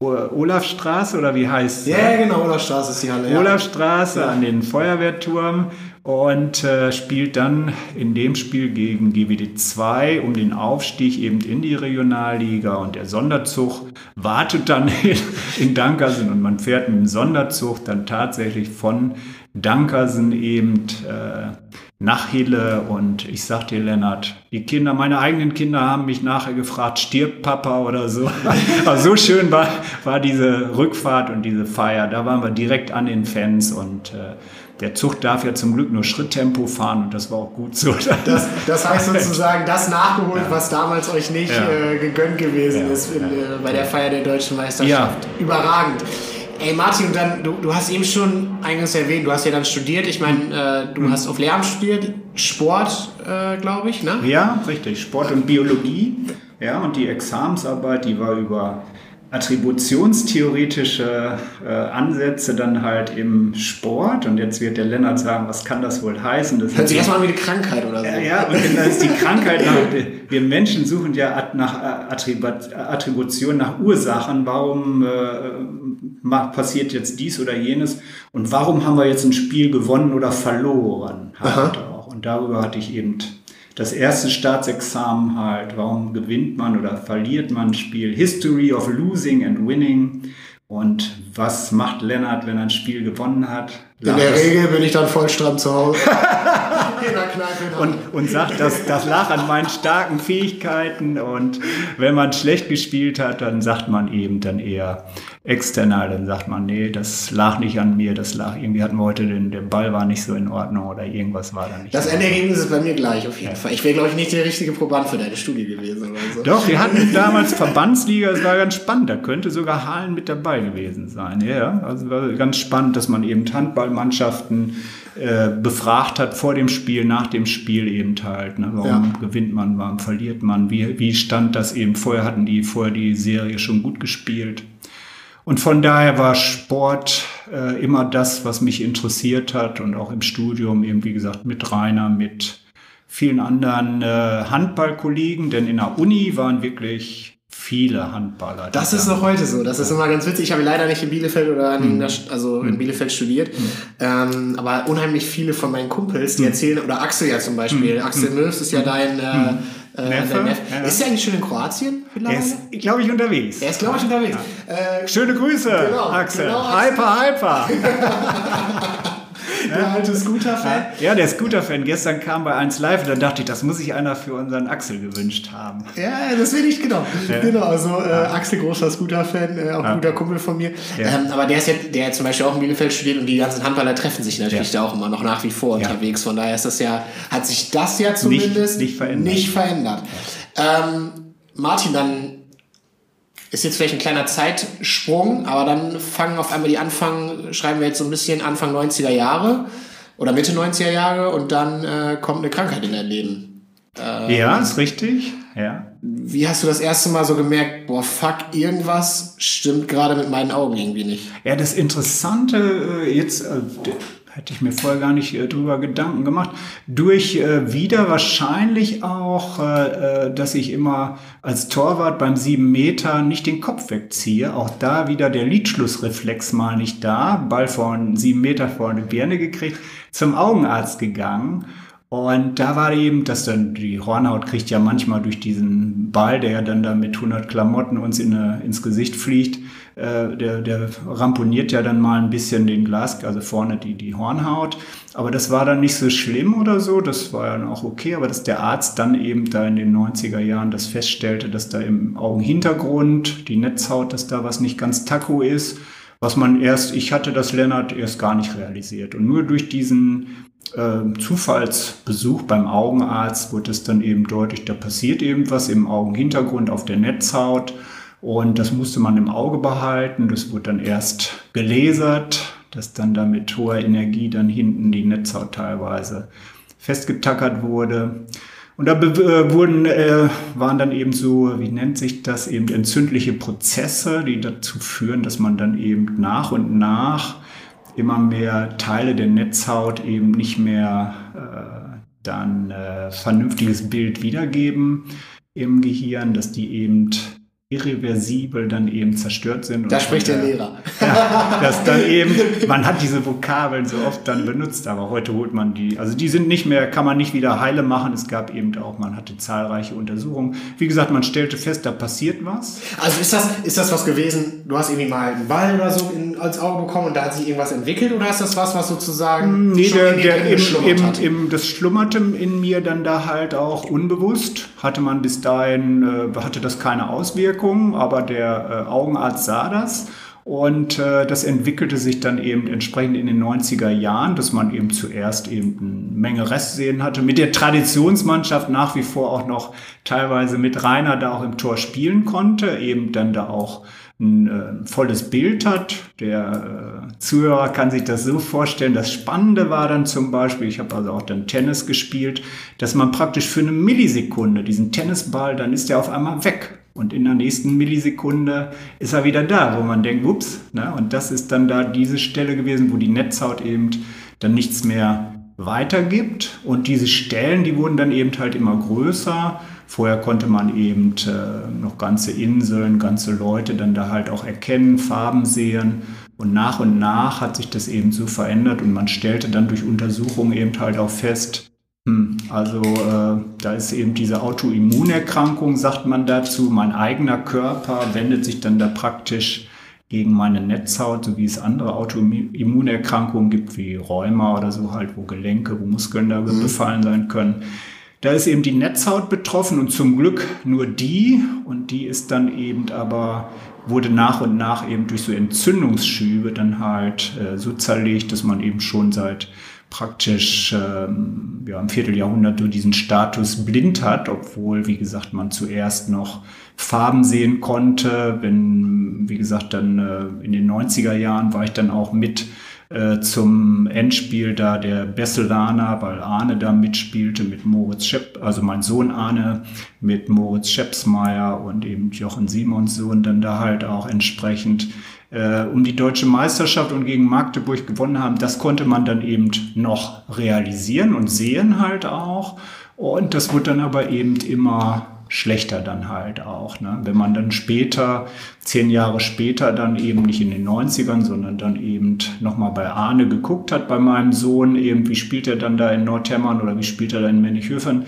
Olafstraße oder wie heißt es? Ja, genau, Olafstraße ist die Halle. Olafstraße ja. an den Feuerwehrturm und äh, spielt dann in dem Spiel gegen GWD 2 um den Aufstieg eben in die Regionalliga und der Sonderzug wartet dann in, in Dankersen und man fährt mit dem Sonderzug dann tatsächlich von Dankersen eben äh, nach Hille und ich sag dir, Lennart, die Kinder, meine eigenen Kinder haben mich nachher gefragt, stirbt Papa oder so. Aber so schön war, war diese Rückfahrt und diese Feier. Da waren wir direkt an den Fans und äh, der Zug darf ja zum Glück nur Schritttempo fahren und das war auch gut so. Das, das heißt sozusagen das nachgeholt, ja. was damals euch nicht ja. äh, gegönnt gewesen ja. ist in, äh, bei der Feier der deutschen Meisterschaft. Überragend. Ey Martin, dann, du, du hast eben schon eingangs erwähnt, du hast ja dann studiert. Ich meine, äh, du mhm. hast auf Lehramt studiert, Sport, äh, glaube ich, ne? Ja, richtig. Sport und Biologie. Ja, und die Examensarbeit, die war über attributionstheoretische äh, Ansätze dann halt im Sport. Und jetzt wird der Lennart sagen, was kann das wohl heißen? Das Hört sich erstmal wie eine Krankheit oder so. Ja, und dann ist die Krankheit, nach, wir Menschen suchen ja nach Attribution, nach Ursachen. Warum äh, passiert jetzt dies oder jenes? Und warum haben wir jetzt ein Spiel gewonnen oder verloren? Halt auch. Und darüber hatte ich eben das erste Staatsexamen halt, warum gewinnt man oder verliert man ein Spiel, History of Losing and Winning. Und was macht Lennart, wenn er ein Spiel gewonnen hat, In der Regel bin ich dann voll stramm zu Hause. Und, und sagt, das, das lag an meinen starken Fähigkeiten. Und wenn man schlecht gespielt hat, dann sagt man eben dann eher external. Dann sagt man, nee, das lag nicht an mir, das lag irgendwie hatten wir heute den, der Ball war nicht so in Ordnung oder irgendwas war da nicht. Das Endergebnis ist bei mir gleich auf jeden ja. Fall. Ich wäre, glaube ich, nicht der richtige Proband für deine Studie gewesen. Oder so. Doch, wir hatten damals Verbandsliga, es war ganz spannend. Da könnte sogar Halen mit dabei gewesen sein. Ja, also war ganz spannend, dass man eben Handballmannschaften äh, befragt hat vor dem Spiel, nach dem Spiel eben halt. Ne? Warum ja. gewinnt man, warum verliert man? Wie, wie stand das eben? Vorher hatten die vorher die Serie schon gut gespielt. Und von daher war Sport äh, immer das, was mich interessiert hat und auch im Studium eben, wie gesagt, mit Rainer, mit vielen anderen äh, Handballkollegen, denn in der Uni waren wirklich viele Handballer. Das ist noch heute so. Das ist immer ganz witzig. Ich habe leider nicht in Bielefeld oder in, mhm. also in mhm. Bielefeld studiert. Mhm. Ähm, aber unheimlich viele von meinen Kumpels, die mhm. erzählen, oder Axel ja zum Beispiel. Mhm. Axel Milfs ist ja dein äh, äh, Neffe? Neffe. Ja. Ist er eigentlich schon in Kroatien Er ist, glaube ich, unterwegs. Er ist, glaube ich, unterwegs. Ja. Äh, Schöne Grüße, genau, Axel. Genau, Axel. Hyper, hyper. der alte Scooter-Fan. Ja, der Scooter-Fan. Gestern kam bei 1 Live und dann dachte ich, das muss sich einer für unseren Axel gewünscht haben. Ja, das will ich, genau. Ja. Genau, also äh, Axel, großer Scooter-Fan, äh, auch ein guter Kumpel von mir. Ja. Ähm, aber der ist ja, der hat zum Beispiel auch in Bielefeld studiert und die ganzen Handballer treffen sich natürlich da auch immer noch nach wie vor unterwegs. Von daher ist das ja, hat sich das ja zumindest nicht, nicht verändert. Nicht verändert. Ähm, Martin, dann ist jetzt vielleicht ein kleiner Zeitsprung, aber dann fangen auf einmal die Anfang, schreiben wir jetzt so ein bisschen Anfang 90er Jahre oder Mitte 90er Jahre und dann äh, kommt eine Krankheit in dein Leben. Ähm, ja, ist richtig. Ja. Wie hast du das erste Mal so gemerkt, boah, fuck, irgendwas stimmt gerade mit meinen Augen irgendwie nicht? Ja, das Interessante äh, jetzt, äh, hätte ich mir vorher gar nicht äh, drüber Gedanken gemacht. Durch äh, wieder wahrscheinlich auch, äh, äh, dass ich immer als Torwart beim sieben Meter nicht den Kopf wegziehe. Auch da wieder der Lidschlussreflex mal nicht da. Ball von sieben Meter vor eine Birne gekriegt, zum Augenarzt gegangen. Und da war eben, dass dann die Hornhaut kriegt ja manchmal durch diesen Ball, der ja dann da mit 100 Klamotten uns in, ins Gesicht fliegt, äh, der, der ramponiert ja dann mal ein bisschen den Glas, also vorne die, die Hornhaut. Aber das war dann nicht so schlimm oder so, das war dann auch okay, aber dass der Arzt dann eben da in den 90er Jahren das feststellte, dass da im Augenhintergrund die Netzhaut, dass da was nicht ganz taco ist, was man erst, ich hatte das Lennart erst gar nicht realisiert. Und nur durch diesen Zufallsbesuch beim Augenarzt wurde es dann eben deutlich, da passiert eben was im Augenhintergrund auf der Netzhaut. Und das musste man im Auge behalten. Das wurde dann erst gelasert, dass dann da mit hoher Energie dann hinten die Netzhaut teilweise festgetackert wurde. Und da äh, wurden, äh, waren dann eben so, wie nennt sich das, eben entzündliche Prozesse, die dazu führen, dass man dann eben nach und nach immer mehr Teile der Netzhaut eben nicht mehr äh, dann äh, vernünftiges Bild wiedergeben im Gehirn, dass die eben irreversibel dann eben zerstört sind. Da spricht der Lehrer. Ja, dass dann eben, man hat diese Vokabeln so oft dann benutzt, aber heute holt man die, also die sind nicht mehr, kann man nicht wieder heile machen. Es gab eben auch, man hatte zahlreiche Untersuchungen. Wie gesagt, man stellte fest, da passiert was. Also ist das, ist das was gewesen, du hast irgendwie mal einen Ball oder so in, als Auge bekommen und da hat sich irgendwas entwickelt oder ist das was, was sozusagen nee, der, der im, im, im, das schlummerte in mir dann da halt auch unbewusst. Hatte man bis dahin, äh, hatte das keine Auswirkungen Wirkung, aber der äh, Augenarzt sah das. Und äh, das entwickelte sich dann eben entsprechend in den 90er Jahren, dass man eben zuerst eben eine Menge Restsehen hatte, mit der Traditionsmannschaft nach wie vor auch noch teilweise mit Rainer da auch im Tor spielen konnte, eben dann da auch ein äh, volles Bild hat. Der äh, Zuhörer kann sich das so vorstellen. Das Spannende war dann zum Beispiel, ich habe also auch dann Tennis gespielt, dass man praktisch für eine Millisekunde diesen Tennisball, dann ist der auf einmal weg. Und in der nächsten Millisekunde ist er wieder da, wo man denkt, ups, ne? und das ist dann da diese Stelle gewesen, wo die Netzhaut eben dann nichts mehr weitergibt. Und diese Stellen, die wurden dann eben halt immer größer. Vorher konnte man eben äh, noch ganze Inseln, ganze Leute dann da halt auch erkennen, Farben sehen. Und nach und nach hat sich das eben so verändert und man stellte dann durch Untersuchungen eben halt auch fest, also äh, da ist eben diese Autoimmunerkrankung, sagt man dazu. Mein eigener Körper wendet sich dann da praktisch gegen meine Netzhaut, so wie es andere Autoimmunerkrankungen gibt, wie Rheuma oder so halt, wo Gelenke, wo Muskeln da mhm. befallen sein können. Da ist eben die Netzhaut betroffen und zum Glück nur die und die ist dann eben aber wurde nach und nach eben durch so Entzündungsschübe dann halt äh, so zerlegt, dass man eben schon seit praktisch ähm, ja, im Vierteljahrhundert nur diesen Status blind hat, obwohl, wie gesagt, man zuerst noch Farben sehen konnte. Wenn, wie gesagt, dann äh, in den 90er Jahren war ich dann auch mit äh, zum Endspiel da der Besselaner, weil Arne da mitspielte mit Moritz Schepp, also mein Sohn Arne mit Moritz Scheppsmeier und eben Jochen Simons Sohn dann da halt auch entsprechend äh, um die deutsche Meisterschaft und gegen Magdeburg gewonnen haben. Das konnte man dann eben noch realisieren und sehen halt auch. Und das wurde dann aber eben immer schlechter dann halt auch. Ne? Wenn man dann später, zehn Jahre später, dann eben nicht in den 90ern, sondern dann eben nochmal bei Arne geguckt hat, bei meinem Sohn, eben wie spielt er dann da in Nordhemmern oder wie spielt er da in Mönchhöfen,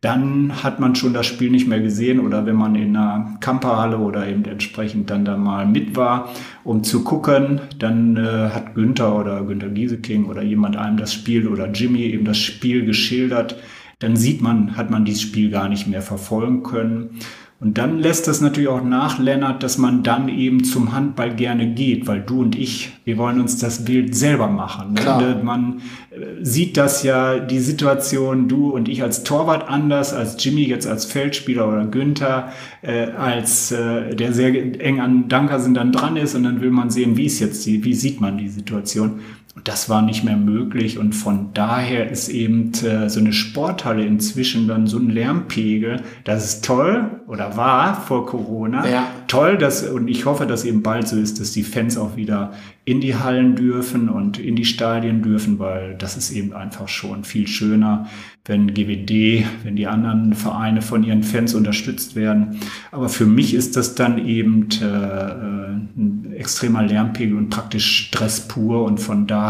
dann hat man schon das Spiel nicht mehr gesehen oder wenn man in einer Kamperhalle oder eben entsprechend dann da mal mit war, um zu gucken, dann äh, hat Günther oder Günther Gieseking oder jemand einem das Spiel oder Jimmy eben das Spiel geschildert dann sieht man, hat man dieses Spiel gar nicht mehr verfolgen können. Und dann lässt das natürlich auch nach, Lennart, dass man dann eben zum Handball gerne geht, weil du und ich, wir wollen uns das Bild selber machen. Ne? Klar. Man äh, sieht das ja, die Situation, du und ich als Torwart anders, als Jimmy jetzt als Feldspieler oder Günther, äh, als äh, der sehr eng an Dankersen dann dran ist und dann will man sehen, wie ist jetzt die, wie sieht man die Situation. Und das war nicht mehr möglich. Und von daher ist eben äh, so eine Sporthalle inzwischen dann so ein Lärmpegel. Das ist toll oder war vor Corona. Ja. Toll, dass, und ich hoffe, dass eben bald so ist, dass die Fans auch wieder in die Hallen dürfen und in die Stadien dürfen, weil das ist eben einfach schon viel schöner, wenn GWD, wenn die anderen Vereine von ihren Fans unterstützt werden. Aber für mich ist das dann eben äh, äh ein extremer Lärmpegel und praktisch Stress pur. Und von daher,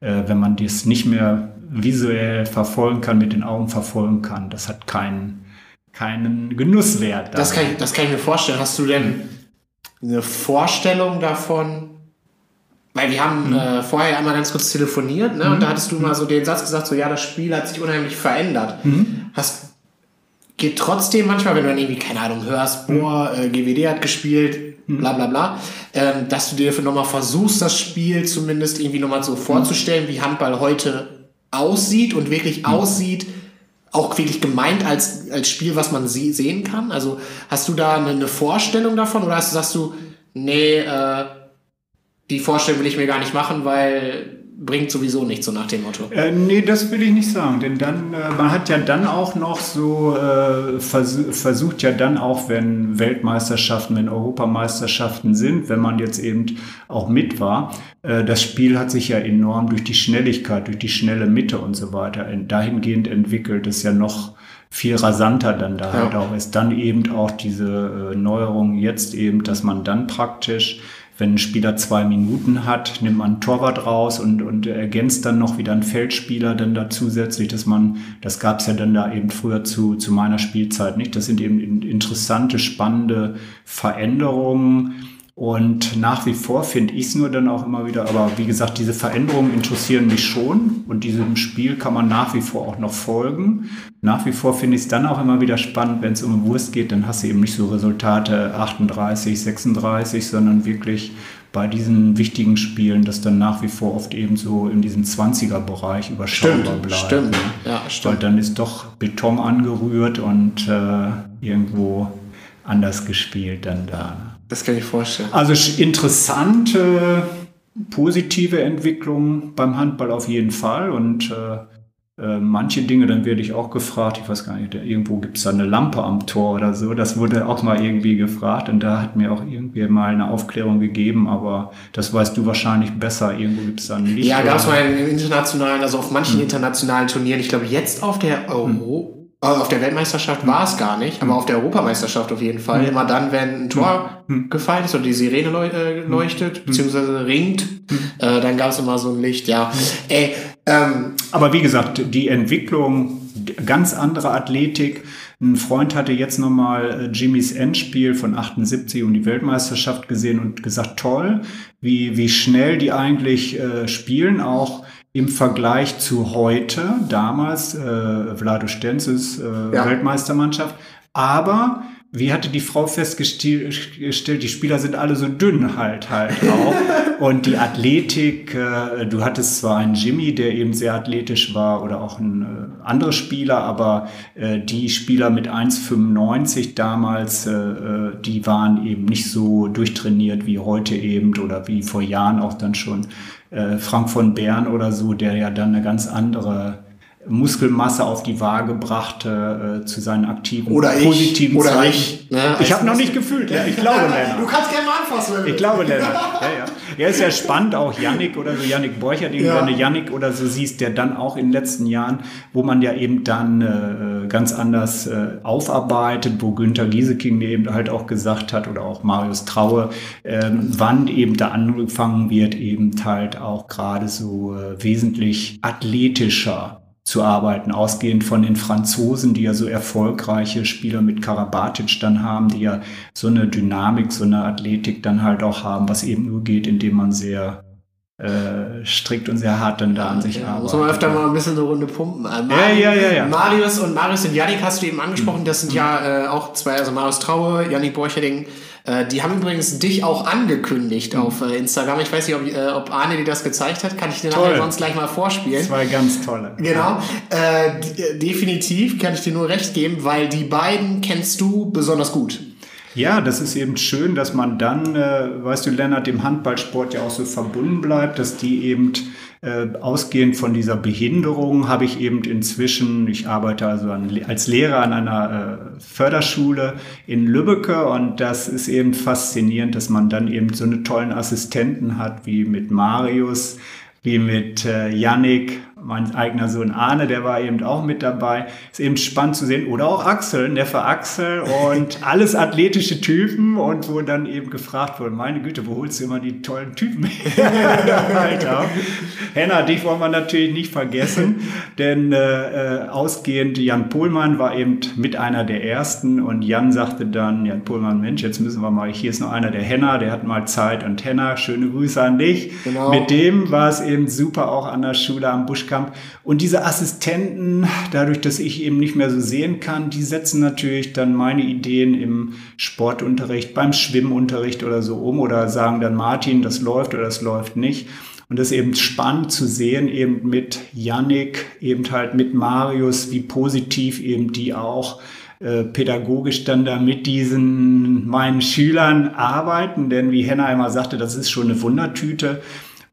äh, wenn man das nicht mehr visuell verfolgen kann, mit den Augen verfolgen kann, das hat keinen, keinen Genusswert. Das kann, ich, das kann ich mir vorstellen. Hast du denn eine Vorstellung davon, weil wir haben mhm. äh, vorher einmal ganz kurz telefoniert, ne? Mhm. Und da hattest du mal so den Satz gesagt, so ja, das Spiel hat sich unheimlich verändert. Mhm. Hast geht trotzdem manchmal, wenn du dann irgendwie, keine Ahnung, hörst, mhm. boah, äh, GWD hat gespielt, mhm. bla bla bla, ähm, dass du dir nochmal versuchst, das Spiel zumindest irgendwie nochmal so vorzustellen, wie Handball heute aussieht und wirklich mhm. aussieht, auch wirklich gemeint als, als Spiel, was man sie sehen kann? Also hast du da eine, eine Vorstellung davon oder hast, sagst du, nee, äh, die Vorstellung will ich mir gar nicht machen, weil bringt sowieso nichts, so nach dem Motto. Äh, nee, das will ich nicht sagen, denn dann, äh, man hat ja dann auch noch so, äh, vers versucht ja dann auch, wenn Weltmeisterschaften, wenn Europameisterschaften sind, wenn man jetzt eben auch mit war, äh, das Spiel hat sich ja enorm durch die Schnelligkeit, durch die schnelle Mitte und so weiter dahingehend entwickelt, dass ja noch viel rasanter dann da halt auch ist. Dann eben auch diese äh, Neuerung jetzt eben, dass man dann praktisch wenn ein Spieler zwei Minuten hat, nimmt man einen Torwart raus und, und ergänzt dann noch wieder einen Feldspieler dann da zusätzlich, dass man, das gab es ja dann da eben früher zu, zu meiner Spielzeit nicht. Das sind eben interessante, spannende Veränderungen und nach wie vor finde ich es nur dann auch immer wieder, aber wie gesagt, diese Veränderungen interessieren mich schon und diesem Spiel kann man nach wie vor auch noch folgen. Nach wie vor finde ich es dann auch immer wieder spannend, wenn es um Wurst geht, dann hast du eben nicht so Resultate 38, 36, sondern wirklich bei diesen wichtigen Spielen, dass dann nach wie vor oft eben so in diesem 20er-Bereich überschaubar stimmt, bleibt. Stimmt, ja, stimmt. Weil dann ist doch Beton angerührt und äh, irgendwo anders gespielt dann da. Das kann ich vorstellen. Also interessante, positive Entwicklung beim Handball auf jeden Fall. Und äh, äh, manche Dinge, dann werde ich auch gefragt, ich weiß gar nicht, irgendwo gibt es da eine Lampe am Tor oder so. Das wurde auch mal irgendwie gefragt und da hat mir auch irgendwie mal eine Aufklärung gegeben, aber das weißt du wahrscheinlich besser. Irgendwo gibt es da ein Licht. Ja, gab es mal in internationalen, also auf manchen hm. internationalen Turnieren, ich glaube jetzt auf der Euro. Hm auf der Weltmeisterschaft war es gar nicht, aber auf der Europameisterschaft auf jeden Fall. Immer dann, wenn ein Tor gefallen ist oder die Sirene äh, leuchtet, beziehungsweise ringt, äh, dann gab es immer so ein Licht, ja. Ey, ähm, aber wie gesagt, die Entwicklung, ganz andere Athletik, Ein Freund hatte jetzt nochmal äh, Jimmys Endspiel von 78 um die Weltmeisterschaft gesehen und gesagt, toll, wie, wie schnell die eigentlich äh, spielen, auch im Vergleich zu heute, damals, äh, Vlado Stenzes äh, ja. Weltmeistermannschaft. Aber wie hatte die Frau festgestellt, die Spieler sind alle so dünn halt halt auch. Und die Athletik, äh, du hattest zwar einen Jimmy, der eben sehr athletisch war, oder auch ein äh, anderer Spieler, aber äh, die Spieler mit 1,95 damals, äh, äh, die waren eben nicht so durchtrainiert wie heute eben oder wie vor Jahren auch dann schon äh, Frank von Bern oder so, der ja dann eine ganz andere Muskelmasse auf die Waage brachte äh, zu seinen aktiven oder positiven ich, oder Zeichen. Ich, ne, ich habe noch nicht gefühlt, ja, ich glaube Lennart. Du kannst gerne mal anfassen. Ich glaube Lennart. Ja, ja. ja, ist ja spannend, auch Yannick oder so, Yannick Borcher, den ja. du eine Yannick oder so siehst, der dann auch in den letzten Jahren, wo man ja eben dann äh, ganz anders äh, aufarbeitet, wo Günther Gieseking eben halt auch gesagt hat oder auch Marius Traue, äh, wann eben da angefangen wird, eben halt auch gerade so äh, wesentlich athletischer zu arbeiten, ausgehend von den Franzosen, die ja so erfolgreiche Spieler mit Karabatic dann haben, die ja so eine Dynamik, so eine Athletik dann halt auch haben, was eben nur geht, indem man sehr äh, strikt und sehr hart dann da an sich ja, arbeitet. Muss man öfter mal ein bisschen eine Runde pumpen. Äh, Mar ja, ja, ja, ja. Marius und Marius und Yannick hast du eben angesprochen, das sind ja äh, auch zwei, also Marius Traue, Yannick Borcherding, äh, die haben übrigens dich auch angekündigt auf äh, Instagram. Ich weiß nicht, ob, äh, ob Arne dir das gezeigt hat. Kann ich dir nachher sonst gleich mal vorspielen. Zwei ganz tolle. Genau. Äh, definitiv kann ich dir nur recht geben, weil die beiden kennst du besonders gut. Ja, das ist eben schön, dass man dann, äh, weißt du, Lennart, dem Handballsport ja auch so verbunden bleibt, dass die eben äh, ausgehend von dieser Behinderung habe ich eben inzwischen, ich arbeite also an, als Lehrer an einer äh, Förderschule in Lübbecke und das ist eben faszinierend, dass man dann eben so eine tollen Assistenten hat wie mit Marius, wie mit äh, Yannick mein eigener Sohn Arne, der war eben auch mit dabei. Ist eben spannend zu sehen. Oder auch Axel, Neffe Axel und alles athletische Typen und wo dann eben gefragt wurde, meine Güte, wo holst du immer die tollen Typen her? Henna, dich wollen wir natürlich nicht vergessen, denn äh, äh, ausgehend Jan Pohlmann war eben mit einer der ersten und Jan sagte dann, Jan Pohlmann, Mensch, jetzt müssen wir mal, hier ist noch einer der Henna, der hat mal Zeit und Henna, schöne Grüße an dich. Genau. Mit dem war es eben super auch an der Schule am Buschkamp Wettkampf. Und diese Assistenten, dadurch, dass ich eben nicht mehr so sehen kann, die setzen natürlich dann meine Ideen im Sportunterricht, beim Schwimmunterricht oder so um oder sagen dann Martin, das läuft oder das läuft nicht. Und das ist eben spannend zu sehen, eben mit Yannick, eben halt mit Marius, wie positiv eben die auch äh, pädagogisch dann da mit diesen meinen Schülern arbeiten. Denn wie Henna immer sagte, das ist schon eine Wundertüte.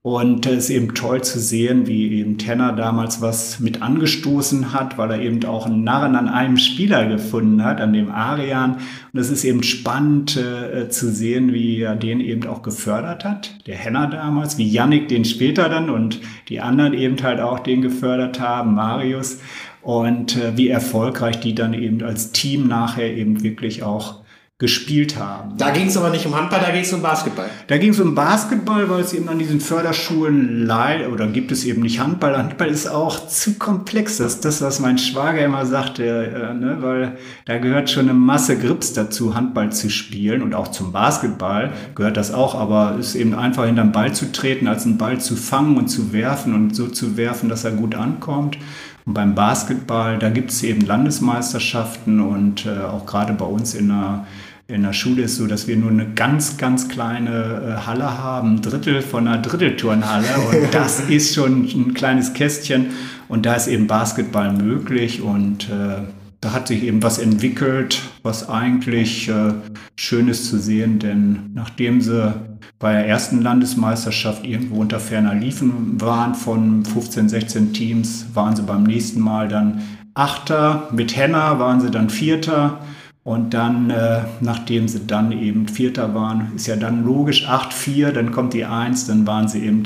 Und es ist eben toll zu sehen, wie eben Tenner damals was mit angestoßen hat, weil er eben auch einen Narren an einem Spieler gefunden hat, an dem Arian. Und es ist eben spannend äh, zu sehen, wie er den eben auch gefördert hat, der Henner damals, wie Yannick den später dann und die anderen eben halt auch den gefördert haben, Marius. Und äh, wie erfolgreich die dann eben als Team nachher eben wirklich auch gespielt haben. Da ging es aber nicht um Handball, da ging es um Basketball. Da ging es um Basketball, weil es eben an diesen Förderschulen leid oder gibt es eben nicht Handball. Handball ist auch zu komplex. Das ist das, was mein Schwager immer sagte, äh, ne? weil da gehört schon eine Masse Grips dazu, Handball zu spielen und auch zum Basketball gehört das auch, aber es ist eben einfach hinterm Ball zu treten, als einen Ball zu fangen und zu werfen und so zu werfen, dass er gut ankommt. Und beim Basketball, da gibt es eben Landesmeisterschaften und äh, auch gerade bei uns in der in der Schule ist so, dass wir nur eine ganz, ganz kleine äh, Halle haben, ein Drittel von einer Drittelturnhalle. Und das ist schon ein kleines Kästchen. Und da ist eben Basketball möglich. Und äh, da hat sich eben was entwickelt, was eigentlich äh, schön ist zu sehen, denn nachdem sie bei der ersten Landesmeisterschaft irgendwo unter ferner Liefen waren von 15, 16 Teams, waren sie beim nächsten Mal dann Achter, mit Henna waren sie dann Vierter und dann, äh, nachdem sie dann eben Vierter waren, ist ja dann logisch 8-4, dann kommt die 1, dann waren sie eben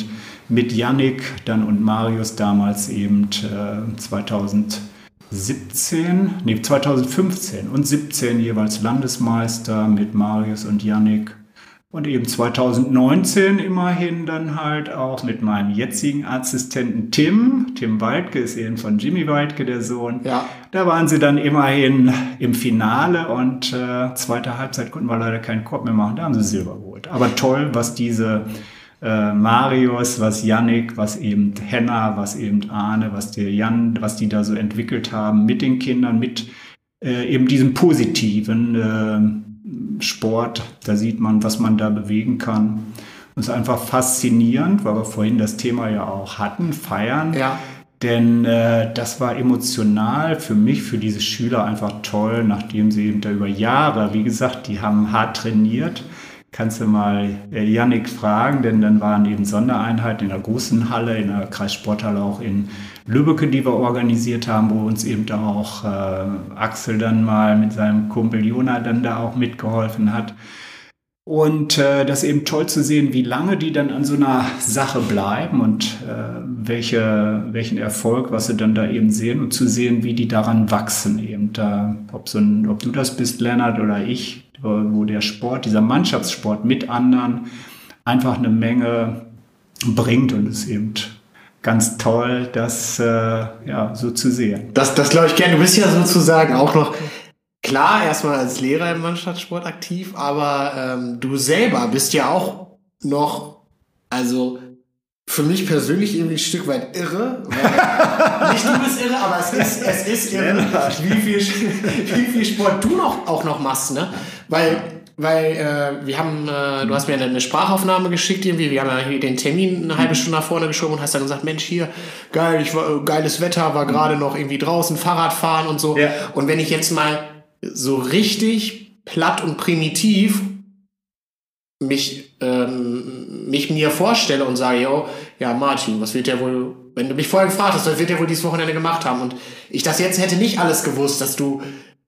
mit Yannick dann und Marius damals eben äh, 2017, nee 2015 und 17 jeweils Landesmeister mit Marius und Yannick. Und eben 2019 immerhin dann halt auch mit meinem jetzigen Assistenten Tim. Tim Waldke ist eben von Jimmy Waldke der Sohn. Ja. Da waren sie dann immerhin im Finale und äh, zweite Halbzeit konnten wir leider keinen Korb mehr machen. Da haben sie Silber geholt. Aber toll, was diese äh, Marius, was Yannick, was eben Henna, was eben Arne, was der Jan, was die da so entwickelt haben mit den Kindern, mit äh, eben diesem positiven äh, Sport. Da sieht man, was man da bewegen kann. Es ist einfach faszinierend, weil wir vorhin das Thema ja auch hatten, feiern. Ja. Denn äh, das war emotional für mich, für diese Schüler einfach toll, nachdem sie eben da über Jahre, wie gesagt, die haben hart trainiert. Kannst du mal äh, Yannick fragen, denn dann waren eben Sondereinheiten in der großen Halle, in der Kreissporthalle auch in Lübbecke, die wir organisiert haben, wo uns eben da auch äh, Axel dann mal mit seinem Kumpel Jona dann da auch mitgeholfen hat. Und äh, das eben toll zu sehen, wie lange die dann an so einer Sache bleiben und äh, welche, welchen Erfolg, was sie dann da eben sehen und zu sehen, wie die daran wachsen eben. Da, ob, so ein, ob du das bist, Lennart, oder ich, wo der Sport, dieser Mannschaftssport mit anderen einfach eine Menge bringt und es eben ganz toll, das äh, ja, so zu sehen. Das, das glaube ich gerne. Du bist ja sozusagen auch noch klar erstmal als Lehrer im Mannschaftssport aktiv, aber ähm, du selber bist ja auch noch, also für mich persönlich irgendwie ein Stück weit irre. nicht du bist irre, aber es ist, es ist irre, wie viel, wie viel Sport du noch, auch noch machst. Ne? Weil weil äh, wir haben, äh, du hast mir eine Sprachaufnahme geschickt irgendwie, wir haben ja hier den Termin eine halbe Stunde nach vorne geschoben und hast dann gesagt, Mensch, hier, geil, ich war, äh, geiles Wetter, war gerade noch irgendwie draußen, Fahrrad fahren und so. Ja. Und wenn ich jetzt mal so richtig platt und primitiv mich, ähm, mich mir vorstelle und sage, yo, ja, Martin, was wird der wohl, wenn du mich vorher gefragt hast, was wird der wohl dieses Wochenende gemacht haben? Und ich das jetzt hätte nicht alles gewusst, dass du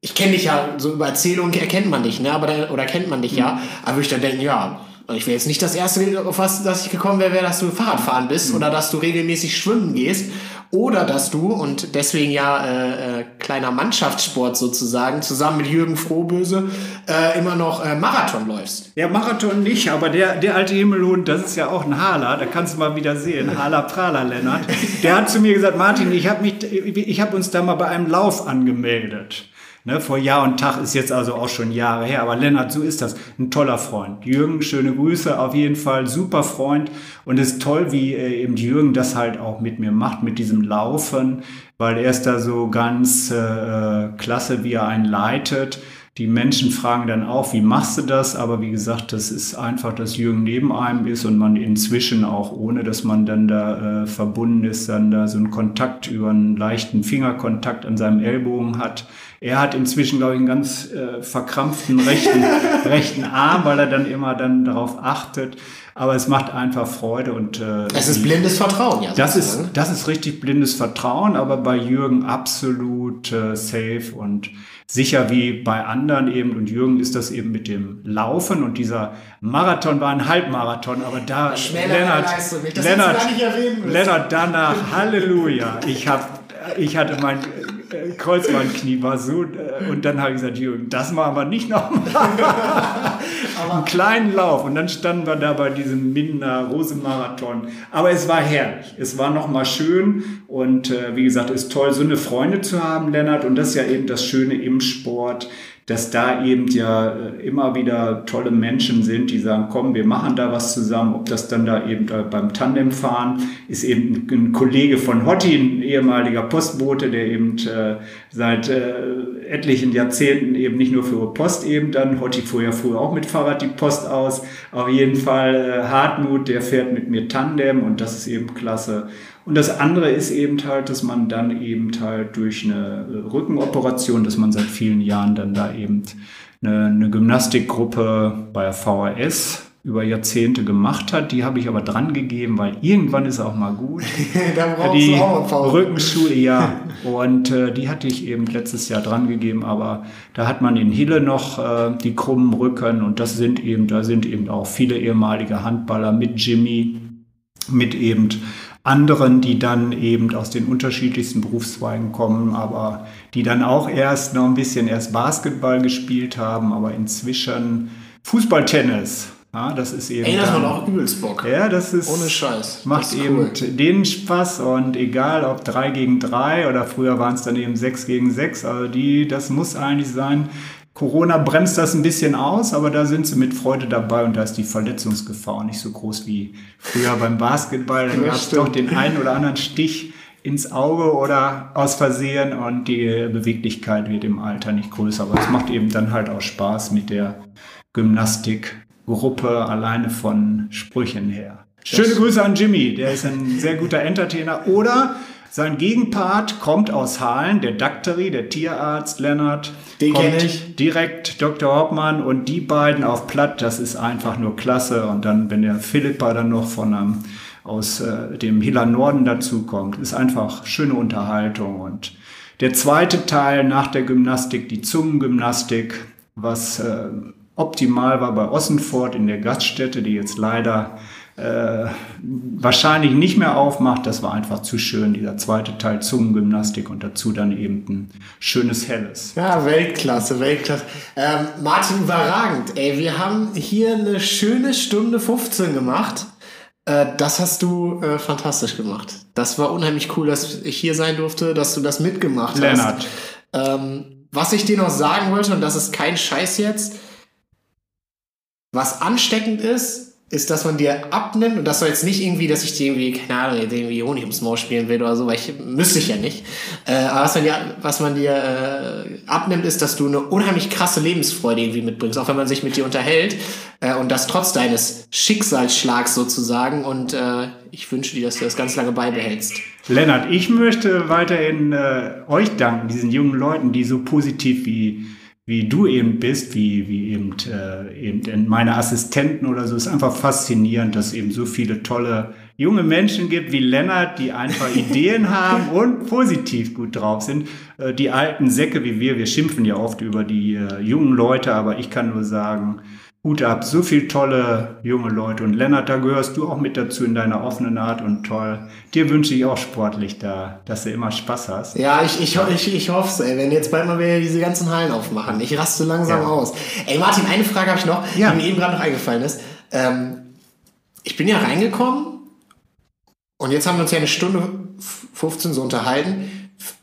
ich kenne dich ja, so über Erzählungen erkennt man dich, ne? Aber da, oder kennt man dich mhm. ja. Aber würde ich dann denken, ja, ich wäre jetzt nicht das erste, auf was dass ich gekommen wäre, wäre, dass du Fahrradfahren bist mhm. oder dass du regelmäßig schwimmen gehst oder dass du, und deswegen ja äh, äh, kleiner Mannschaftssport sozusagen, zusammen mit Jürgen Frohböse äh, immer noch äh, Marathon läufst. Ja, Marathon nicht, aber der, der alte Himmelhund, das ist ja auch ein Hala, da kannst du mal wieder sehen, Hala Prala Lennart, der hat zu mir gesagt, Martin, ich habe hab uns da mal bei einem Lauf angemeldet. Ne, vor Jahr und Tag ist jetzt also auch schon Jahre her. Aber Lennart, so ist das. Ein toller Freund. Jürgen, schöne Grüße, auf jeden Fall. Super Freund. Und es ist toll, wie äh, eben Jürgen das halt auch mit mir macht, mit diesem Laufen, weil er ist da so ganz äh, klasse, wie er einen leitet. Die Menschen fragen dann auch, wie machst du das? Aber wie gesagt, das ist einfach, dass Jürgen neben einem ist und man inzwischen auch, ohne dass man dann da äh, verbunden ist, dann da so einen Kontakt über einen leichten Fingerkontakt an seinem Ellbogen hat. Er hat inzwischen, glaube ich, einen ganz äh, verkrampften rechten, rechten Arm, weil er dann immer dann darauf achtet. Aber es macht einfach Freude und äh, es ist blindes Vertrauen, ja. Das ist das ist richtig blindes Vertrauen, aber bei Jürgen absolut äh, safe und sicher wie bei anderen eben. Und Jürgen ist das eben mit dem Laufen und dieser Marathon war ein Halbmarathon, aber da Lennart, Lennart, Lennart danach Halleluja. Ich habe ich hatte mein äh, Kreuzbandknie war so äh, und dann habe ich gesagt, Jürgen, das machen wir nicht nochmal. Einen kleinen Lauf und dann standen wir da bei diesem Minder Rosenmarathon. Aber es war herrlich. Es war nochmal schön und äh, wie gesagt, es ist toll, so eine Freunde zu haben, Lennart. Und das ist ja eben das Schöne im Sport dass da eben ja äh, immer wieder tolle Menschen sind, die sagen, komm, wir machen da was zusammen. Ob das dann da eben beim Tandemfahren ist eben ein Kollege von Hotti, ein ehemaliger Postbote, der eben äh, seit äh, etlichen Jahrzehnten eben nicht nur für Post eben dann, Hotti fuhr ja früher auch mit Fahrrad die Post aus. Auf jeden Fall äh, Hartmut, der fährt mit mir Tandem und das ist eben klasse. Und das andere ist eben halt, dass man dann eben halt durch eine äh, Rückenoperation, dass man seit vielen Jahren dann da eben eine, eine Gymnastikgruppe bei VHS über Jahrzehnte gemacht hat. Die habe ich aber dran gegeben, weil irgendwann ist auch mal gut. da die Rückenschule, ja. Und äh, die hatte ich eben letztes Jahr dran gegeben, aber da hat man in Hille noch äh, die krummen Rücken und das sind eben, da sind eben auch viele ehemalige Handballer mit Jimmy, mit eben anderen, die dann eben aus den unterschiedlichsten Berufszweigen kommen, aber die dann auch erst noch ein bisschen erst Basketball gespielt haben, aber inzwischen Fußballtennis Ja, das ist eben. Ey, das macht auch übelst Bock. Ja, das ist. Ohne Scheiß. Macht eben cool. denen Spaß und egal ob 3 gegen 3 oder früher waren es dann eben 6 gegen 6, also die, das muss eigentlich sein. Corona bremst das ein bisschen aus, aber da sind sie mit Freude dabei und da ist die Verletzungsgefahr nicht so groß wie früher beim Basketball. Dann Das gab es doch den einen oder anderen Stich ins Auge oder aus Versehen und die Beweglichkeit wird im Alter nicht größer. Aber es macht eben dann halt auch Spaß mit der Gymnastikgruppe alleine von Sprüchen her. Schöne Grüße an Jimmy, der ist ein sehr guter Entertainer. Oder sein Gegenpart kommt aus Halen, der Dakteri, der Tierarzt Lennart. Den kommt kenn ich. Direkt Dr. Hauptmann und die beiden auf Platt, das ist einfach nur klasse. Und dann, wenn der Philippa dann noch von einem, aus äh, dem Hiller Norden dazukommt, ist einfach schöne Unterhaltung. Und der zweite Teil nach der Gymnastik, die Zungengymnastik, was äh, optimal war bei Ossenfort in der Gaststätte, die jetzt leider äh, wahrscheinlich nicht mehr aufmacht. Das war einfach zu schön, dieser zweite Teil Zungengymnastik und dazu dann eben ein schönes Helles. Ja, Weltklasse, Weltklasse. Ähm, Martin, überragend. Ey, wir haben hier eine schöne Stunde 15 gemacht. Äh, das hast du äh, fantastisch gemacht. Das war unheimlich cool, dass ich hier sein durfte, dass du das mitgemacht Lennart. hast. Ähm, was ich dir noch sagen wollte, und das ist kein Scheiß jetzt, was ansteckend ist, ist, dass man dir abnimmt, und das soll jetzt nicht irgendwie, dass ich dir irgendwie, keine Ahnung, irgendwie Honig ums Maul spielen will oder so, weil ich müsste ich ja nicht. Äh, aber was man dir, was man dir äh, abnimmt, ist, dass du eine unheimlich krasse Lebensfreude irgendwie mitbringst, auch wenn man sich mit dir unterhält. Äh, und das trotz deines Schicksalsschlags sozusagen. Und äh, ich wünsche dir, dass du das ganz lange beibehältst. Lennart, ich möchte weiterhin äh, euch danken, diesen jungen Leuten, die so positiv wie, wie du eben bist, wie, wie eben, äh, eben meine Assistenten oder so. Ist einfach faszinierend, dass es eben so viele tolle junge Menschen gibt wie Lennart, die einfach Ideen haben und positiv gut drauf sind. Äh, die alten Säcke wie wir, wir schimpfen ja oft über die äh, jungen Leute, aber ich kann nur sagen, Hut ab, so viel tolle junge Leute. Und Lennart, da gehörst du auch mit dazu in deiner offenen Art und toll. Dir wünsche ich auch sportlich da, dass du immer Spaß hast. Ja, ich, ich, ich, ich hoffe es, ey, wenn jetzt bald mal wieder diese ganzen Hallen aufmachen. Ich raste langsam Ja. aus. Ey, Martin, eine Frage habe ich noch, Ja. die mir eben gerade noch eingefallen ist. Ähm, ich bin ja reingekommen und jetzt haben wir uns ja eine Stunde f- 15 so unterhalten.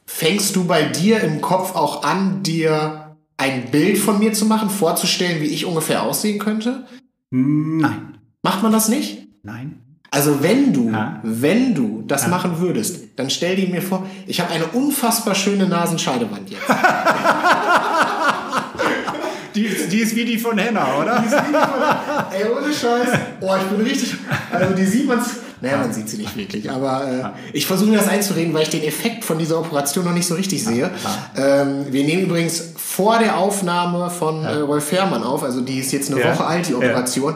Fängst du bei dir im Kopf auch an, dir ein Bild von mir zu machen, vorzustellen, wie ich ungefähr aussehen könnte? Nein. Macht man das nicht? Nein. Also wenn du, Ja. wenn du das machen würdest, dann stell dir mir vor, ich habe eine unfassbar schöne Nasenscheidewand jetzt. Die, die ist wie die von Henna, oder? Ey, ohne Scheiß. Oh, ich bin richtig. Also die sieht man's. Naja, man sieht sie nicht wirklich. Aber äh, ich versuche mir das einzureden, weil ich den Effekt von dieser Operation noch nicht so richtig sehe. Ähm, wir nehmen übrigens vor der Aufnahme von äh, Rolf Herrmann auf. Also die ist jetzt eine. Woche alt, die. Operation.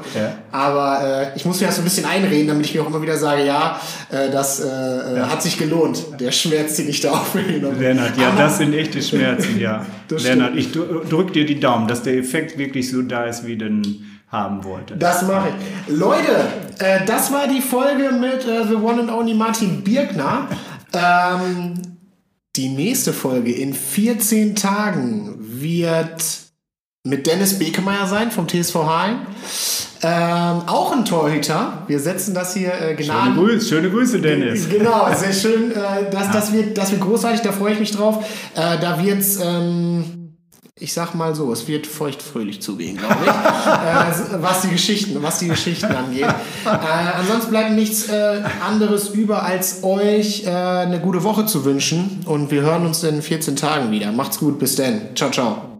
Aber äh, ich muss mir das so ein bisschen einreden, damit ich mir auch immer wieder sage, ja, äh, das äh, hat sich gelohnt. Der Schmerz, den ich da aufgenommen habe. Lennart, ja, Aber- das sind echte Schmerzen, ja. Lennart, ich dr- drück dir die Daumen, dass der Effekt wirklich so da ist, wie ihn haben wolltest. Das mache ich. Leute, äh, das war die Folge mit äh, The One and Only Martin Birkner. Ähm, die nächste Folge in 14 Tagen wird mit Dennis Bekemeyer sein vom TSV Halen. Ähm, auch ein Torhüter. Wir setzen das hier äh, Schöne gnaden. Grüße, schöne Grüße, Dennis. Genau, sehr schön. Äh, das, das, wird, das wird großartig, da freue ich mich drauf. Äh, da wird's, ähm, ich sag mal so, es wird feuchtfröhlich zugehen, glaube ich, äh, was die Geschichten, was die Geschichten angeht. Äh, ansonsten bleibt nichts äh, anderes über, als euch äh, eine gute Woche zu wünschen. Und wir hören uns in 14 Tagen wieder. Macht's gut, bis dann. Ciao, ciao.